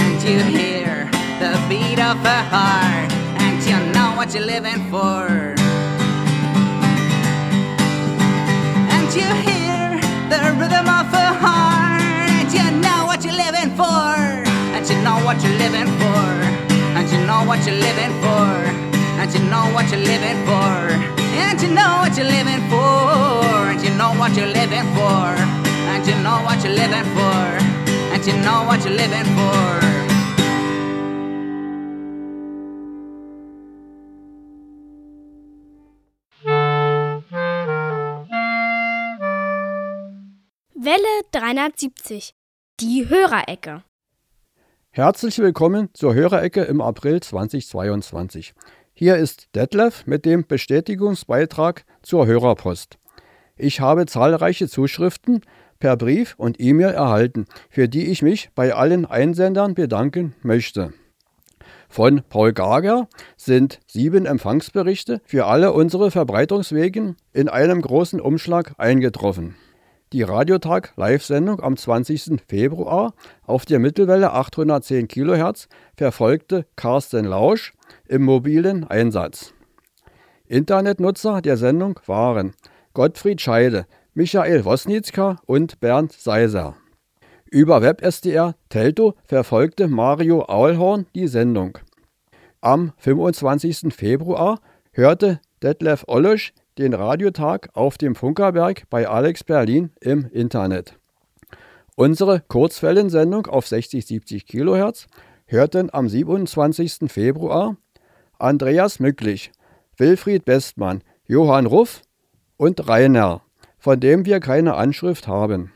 Speaker 14: And you hear the beat of her heart, and you know what you're living for. And you hear the rhythm of her heart, and you know what you're living for. And you know what you're living for. And you know what you're living for. And you know what you're living for. And you know what you're living for. And you know what you're living for. And you know what you're living for. And you know what you're living for.
Speaker 1: Welle 370. Die Hörerecke.
Speaker 9: Herzlich willkommen zur Hörerecke im April 2022. Hier ist Detlef mit dem Bestätigungsbeitrag zur Hörerpost. Ich habe zahlreiche Zuschriften per Brief und E-Mail erhalten, für die ich mich bei allen Einsendern bedanken möchte. Von Paul Gager sind sieben Empfangsberichte für alle unsere Verbreitungswegen in einem großen Umschlag eingetroffen. Die Radiotag Live-Sendung am 20. Februar auf der Mittelwelle 810 kHz verfolgte Carsten Lausch im mobilen Einsatz. Internetnutzer der Sendung waren Gottfried Scheide, Michael Wosnitzka und Bernd Seiser. Über WebSDR Telto verfolgte Mario Aulhorn die Sendung. Am 25. Februar hörte Detlef Ollosch den Radiotag auf dem Funkerberg bei Alex Berlin im Internet. Unsere Kurzwellensendung auf 60-70 kHz hörten am 27. Februar Andreas Mücklich, Wilfried Bestmann, Johann Ruff und Rainer, von dem wir keine Anschrift haben.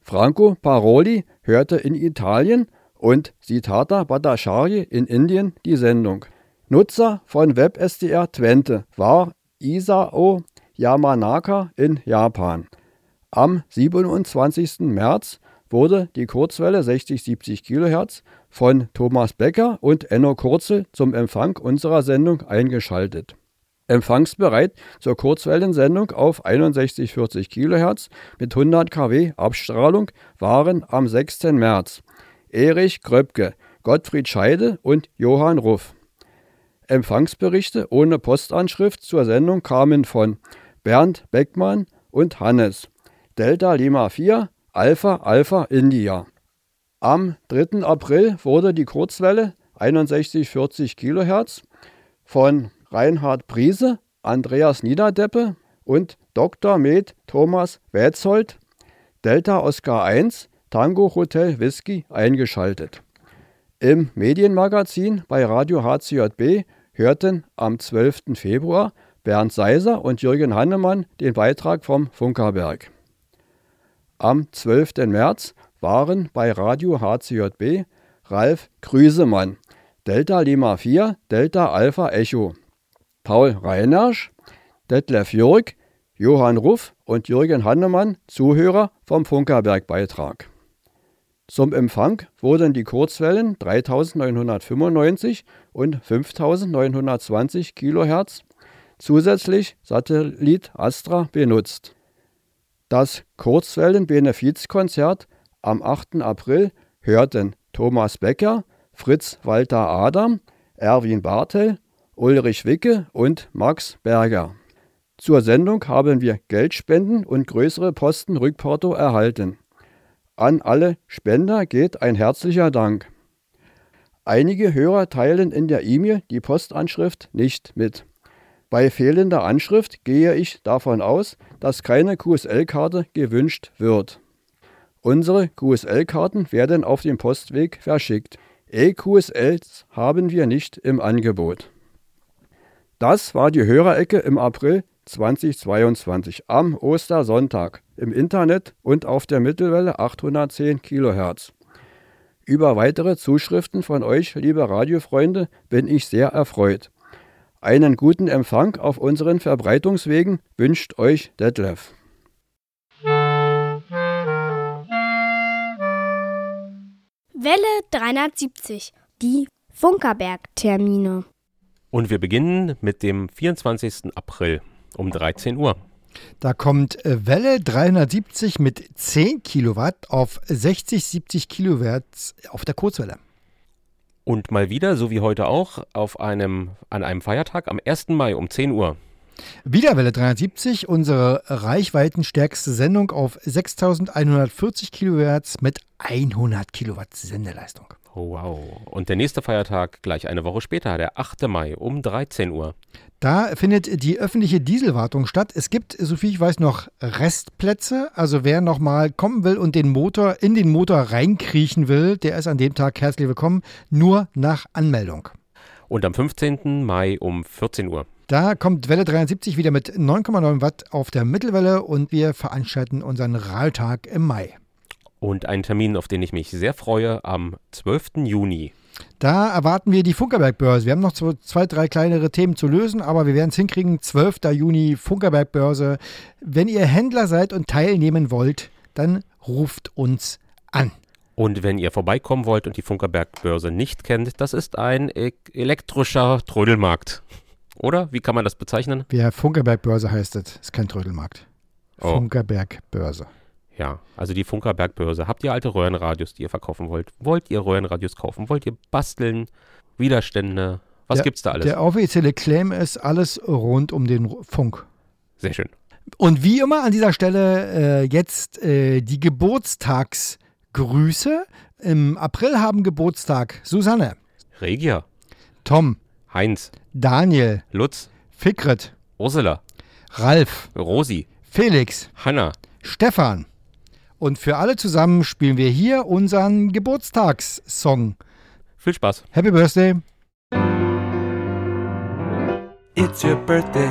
Speaker 9: Franco Paroli hörte in Italien und Sitata Bhattacharya in Indien die Sendung. Nutzer von WebSDR Twente war Isao Yamanaka in Japan. Am 27. März wurde die Kurzwelle 60-70 kHz von Thomas Becker und Enno Kurzel zum Empfang unserer Sendung eingeschaltet. Empfangsbereit zur Kurzwellensendung auf 61-40 kHz mit 100 kW Abstrahlung waren am 6. März Erich Kröpke, Gottfried Scheide und Johann Ruff. Empfangsberichte ohne Postanschrift zur Sendung kamen von Bernd Beckmann und Hannes. Delta Lima 4, Alpha Alpha India. Am 3. April wurde die Kurzwelle 6140 kHz von Reinhard Priese, Andreas Niederdeppe und Dr. Med Thomas Wetzold, Delta Oscar 1, Tango Hotel Whisky eingeschaltet. Im Medienmagazin bei Radio HCJB hörten am 12. Februar Bernd Seiser und Jürgen Hannemann den Beitrag vom Funkerberg. Am 12. März waren bei Radio HCJB Ralf Krüsemann, Delta Lima 4, Delta Alpha Echo, Paul Reinersch, Detlef Jürg, Johann Ruff und Jürgen Hannemann Zuhörer vom Funkerberg-Beitrag. Zum Empfang wurden die Kurzwellen 3995 und 5920 kHz, zusätzlich Satellit Astra benutzt. Das Kurzwellen-Benefizkonzert am 8. April hörten Thomas Becker, Fritz Walter Adam, Erwin Bartel, Ulrich Wicke und Max Berger. Zur Sendung haben wir Geldspenden und größere Posten Rückporto erhalten. An alle Spender geht ein herzlicher Dank. Einige Hörer teilen in der E-Mail die Postanschrift nicht mit. Bei fehlender Anschrift gehe ich davon aus, dass keine QSL-Karte gewünscht wird. Unsere QSL-Karten werden auf dem Postweg verschickt. EQSLs haben wir nicht im Angebot. Das war die Hörerecke im April 2022 am Ostersonntag im Internet und auf der Mittelwelle 810 kHz. Über weitere Zuschriften von euch, liebe Radiofreunde, bin ich sehr erfreut. Einen guten Empfang auf unseren Verbreitungswegen wünscht euch Detlef.
Speaker 1: Welle 370, die Funkerberg-Termine.
Speaker 3: Und wir beginnen mit dem 24. April um 13 Uhr.
Speaker 2: Da kommt äh, Welle 370 mit 10 Kilowatt auf 60, 70 Kilohertz auf der Kurzwelle.
Speaker 3: Und mal wieder, so wie heute auch, auf einem, an einem Feiertag am 1. Mai um 10 Uhr.
Speaker 2: Wieder Welle 370, unsere reichweitenstärkste Sendung auf 6140 Kilohertz mit 100 Kilowatt Sendeleistung.
Speaker 3: Oh, wow. Und der nächste Feiertag gleich eine Woche später, der 8. Mai um 13 Uhr.
Speaker 2: Da findet die öffentliche Dieselwartung statt. Es gibt, soviel ich weiß, noch Restplätze. Also wer nochmal kommen will und den Motor in den Motor reinkriechen will, der ist an dem Tag herzlich willkommen, nur nach Anmeldung.
Speaker 3: Und am 15. Mai um 14 Uhr.
Speaker 2: Da kommt Welle 73 wieder mit 9,9 Watt auf der Mittelwelle und wir veranstalten unseren Rahltag im Mai.
Speaker 3: Und ein Termin, auf den ich mich sehr freue, am 12. Juni.
Speaker 2: Da erwarten wir die Funkerberg-Börse. Wir haben noch zwei, zwei, drei kleinere Themen zu lösen, aber wir werden es hinkriegen. 12. Juni, Funkerberg-Börse. Wenn ihr Händler seid und teilnehmen wollt, dann ruft uns an.
Speaker 3: Und wenn ihr vorbeikommen wollt und die Funkerberg-Börse nicht kennt, das ist ein e elektrischer Trödelmarkt. Oder? Wie kann man das bezeichnen?
Speaker 2: Ja, Funkerberg-Börse heißt es. Ist kein Trödelmarkt.
Speaker 3: Oh.
Speaker 2: Funkerberg-Börse.
Speaker 3: Ja, also die Funkerberg-Börse. Habt ihr alte Röhrenradios, die ihr verkaufen wollt? Wollt ihr Röhrenradios kaufen? Wollt ihr basteln? Widerstände? Was
Speaker 2: Der-
Speaker 3: gibt's da alles?
Speaker 2: Der offizielle Claim ist alles rund um den Funk.
Speaker 3: Sehr schön.
Speaker 2: Und wie immer an dieser Stelle äh, jetzt äh, die Geburtstagsgrüße. Im April haben Geburtstag Susanne,
Speaker 3: Regia,
Speaker 2: Tom,
Speaker 3: Heinz,
Speaker 2: Daniel,
Speaker 3: Lutz,
Speaker 2: Fikret,
Speaker 3: Ursula,
Speaker 2: Ralf,
Speaker 3: Rosi,
Speaker 2: Felix,
Speaker 3: Hanna.
Speaker 2: Stefan. Und für alle zusammen spielen wir hier unseren Geburtstagssong.
Speaker 3: Viel Spaß.
Speaker 2: Happy Birthday.
Speaker 15: It's your birthday,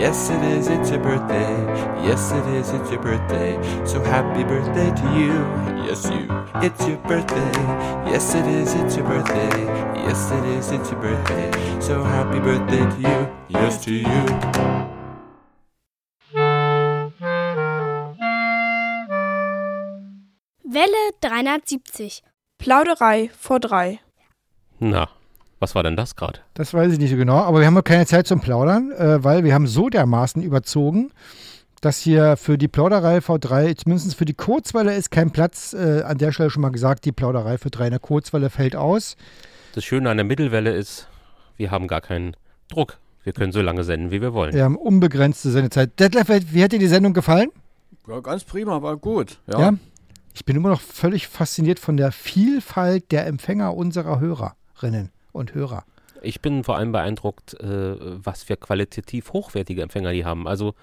Speaker 15: yes it is, it's your birthday, yes it is, it's your birthday, so happy birthday to you, yes you. It's your birthday, yes it is, it's your birthday, yes it is, it's your birthday, so happy birthday to you, yes to you.
Speaker 1: Welle 370.
Speaker 16: Plauderei vor drei.
Speaker 3: Na, was war denn das gerade?
Speaker 2: Das weiß ich nicht so genau, aber wir haben noch keine Zeit zum Plaudern, äh, weil wir haben so dermaßen überzogen, dass hier für die Plauderei V3, zumindest für die Kurzwelle, ist kein Platz. Äh, an der Stelle schon mal gesagt, die Plauderei für 3 in der Kurzwelle fällt aus.
Speaker 3: Das Schöne an der Mittelwelle ist, wir haben gar keinen Druck. Wir können so lange senden, wie wir wollen.
Speaker 2: Wir haben unbegrenzte Sendezeit. Detlef, wie hat dir die Sendung gefallen?
Speaker 9: Ja, ganz prima, war gut. Ja.
Speaker 2: Ja. Ich bin immer noch völlig fasziniert von der Vielfalt der Empfänger unserer Hörerinnen und Hörer.
Speaker 3: Ich bin vor allem beeindruckt, äh, was für qualitativ hochwertige Empfänger die haben. Also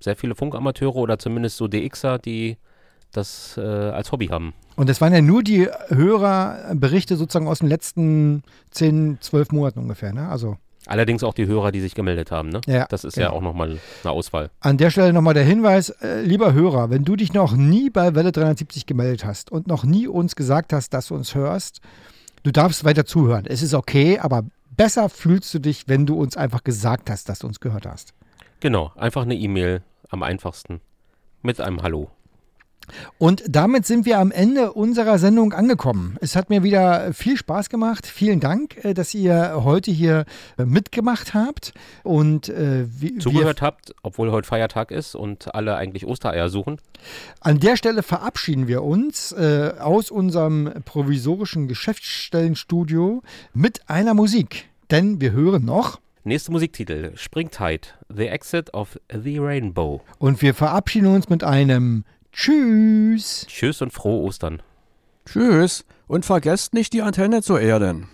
Speaker 3: sehr viele Funkamateure oder zumindest so DXer, die das äh, als Hobby haben.
Speaker 2: Und das waren ja nur die Hörerberichte sozusagen aus den letzten 10, 12 Monaten ungefähr. Ne? Also
Speaker 3: Allerdings auch die Hörer, die sich gemeldet haben. Ne?
Speaker 2: Ja,
Speaker 3: das ist ja
Speaker 2: genau.
Speaker 3: auch nochmal eine Auswahl.
Speaker 2: An der Stelle nochmal der Hinweis, äh, lieber Hörer, wenn du dich noch nie bei Welle 370 gemeldet hast und noch nie uns gesagt hast, dass du uns hörst, du darfst weiter zuhören. Es ist okay, aber besser fühlst du dich, wenn du uns einfach gesagt hast, dass du uns gehört hast.
Speaker 3: Genau, einfach eine E-Mail am einfachsten mit einem Hallo.
Speaker 2: Und damit sind wir am Ende unserer Sendung angekommen. Es hat mir wieder viel Spaß gemacht. Vielen Dank, äh, dass ihr heute hier äh, mitgemacht habt. Und äh,
Speaker 3: Zugehört habt, obwohl heute Feiertag ist und alle eigentlich Ostereier suchen.
Speaker 2: An der Stelle verabschieden wir uns äh, aus unserem provisorischen Geschäftsstellenstudio mit einer Musik. Denn wir hören noch
Speaker 3: Nächster Musiktitel: Springtide, The Exit of the Rainbow.
Speaker 2: und wir verabschieden uns mit einem Tschüss.
Speaker 3: Tschüss und frohe Ostern.
Speaker 9: Tschüss und vergesst nicht die Antenne zu erden.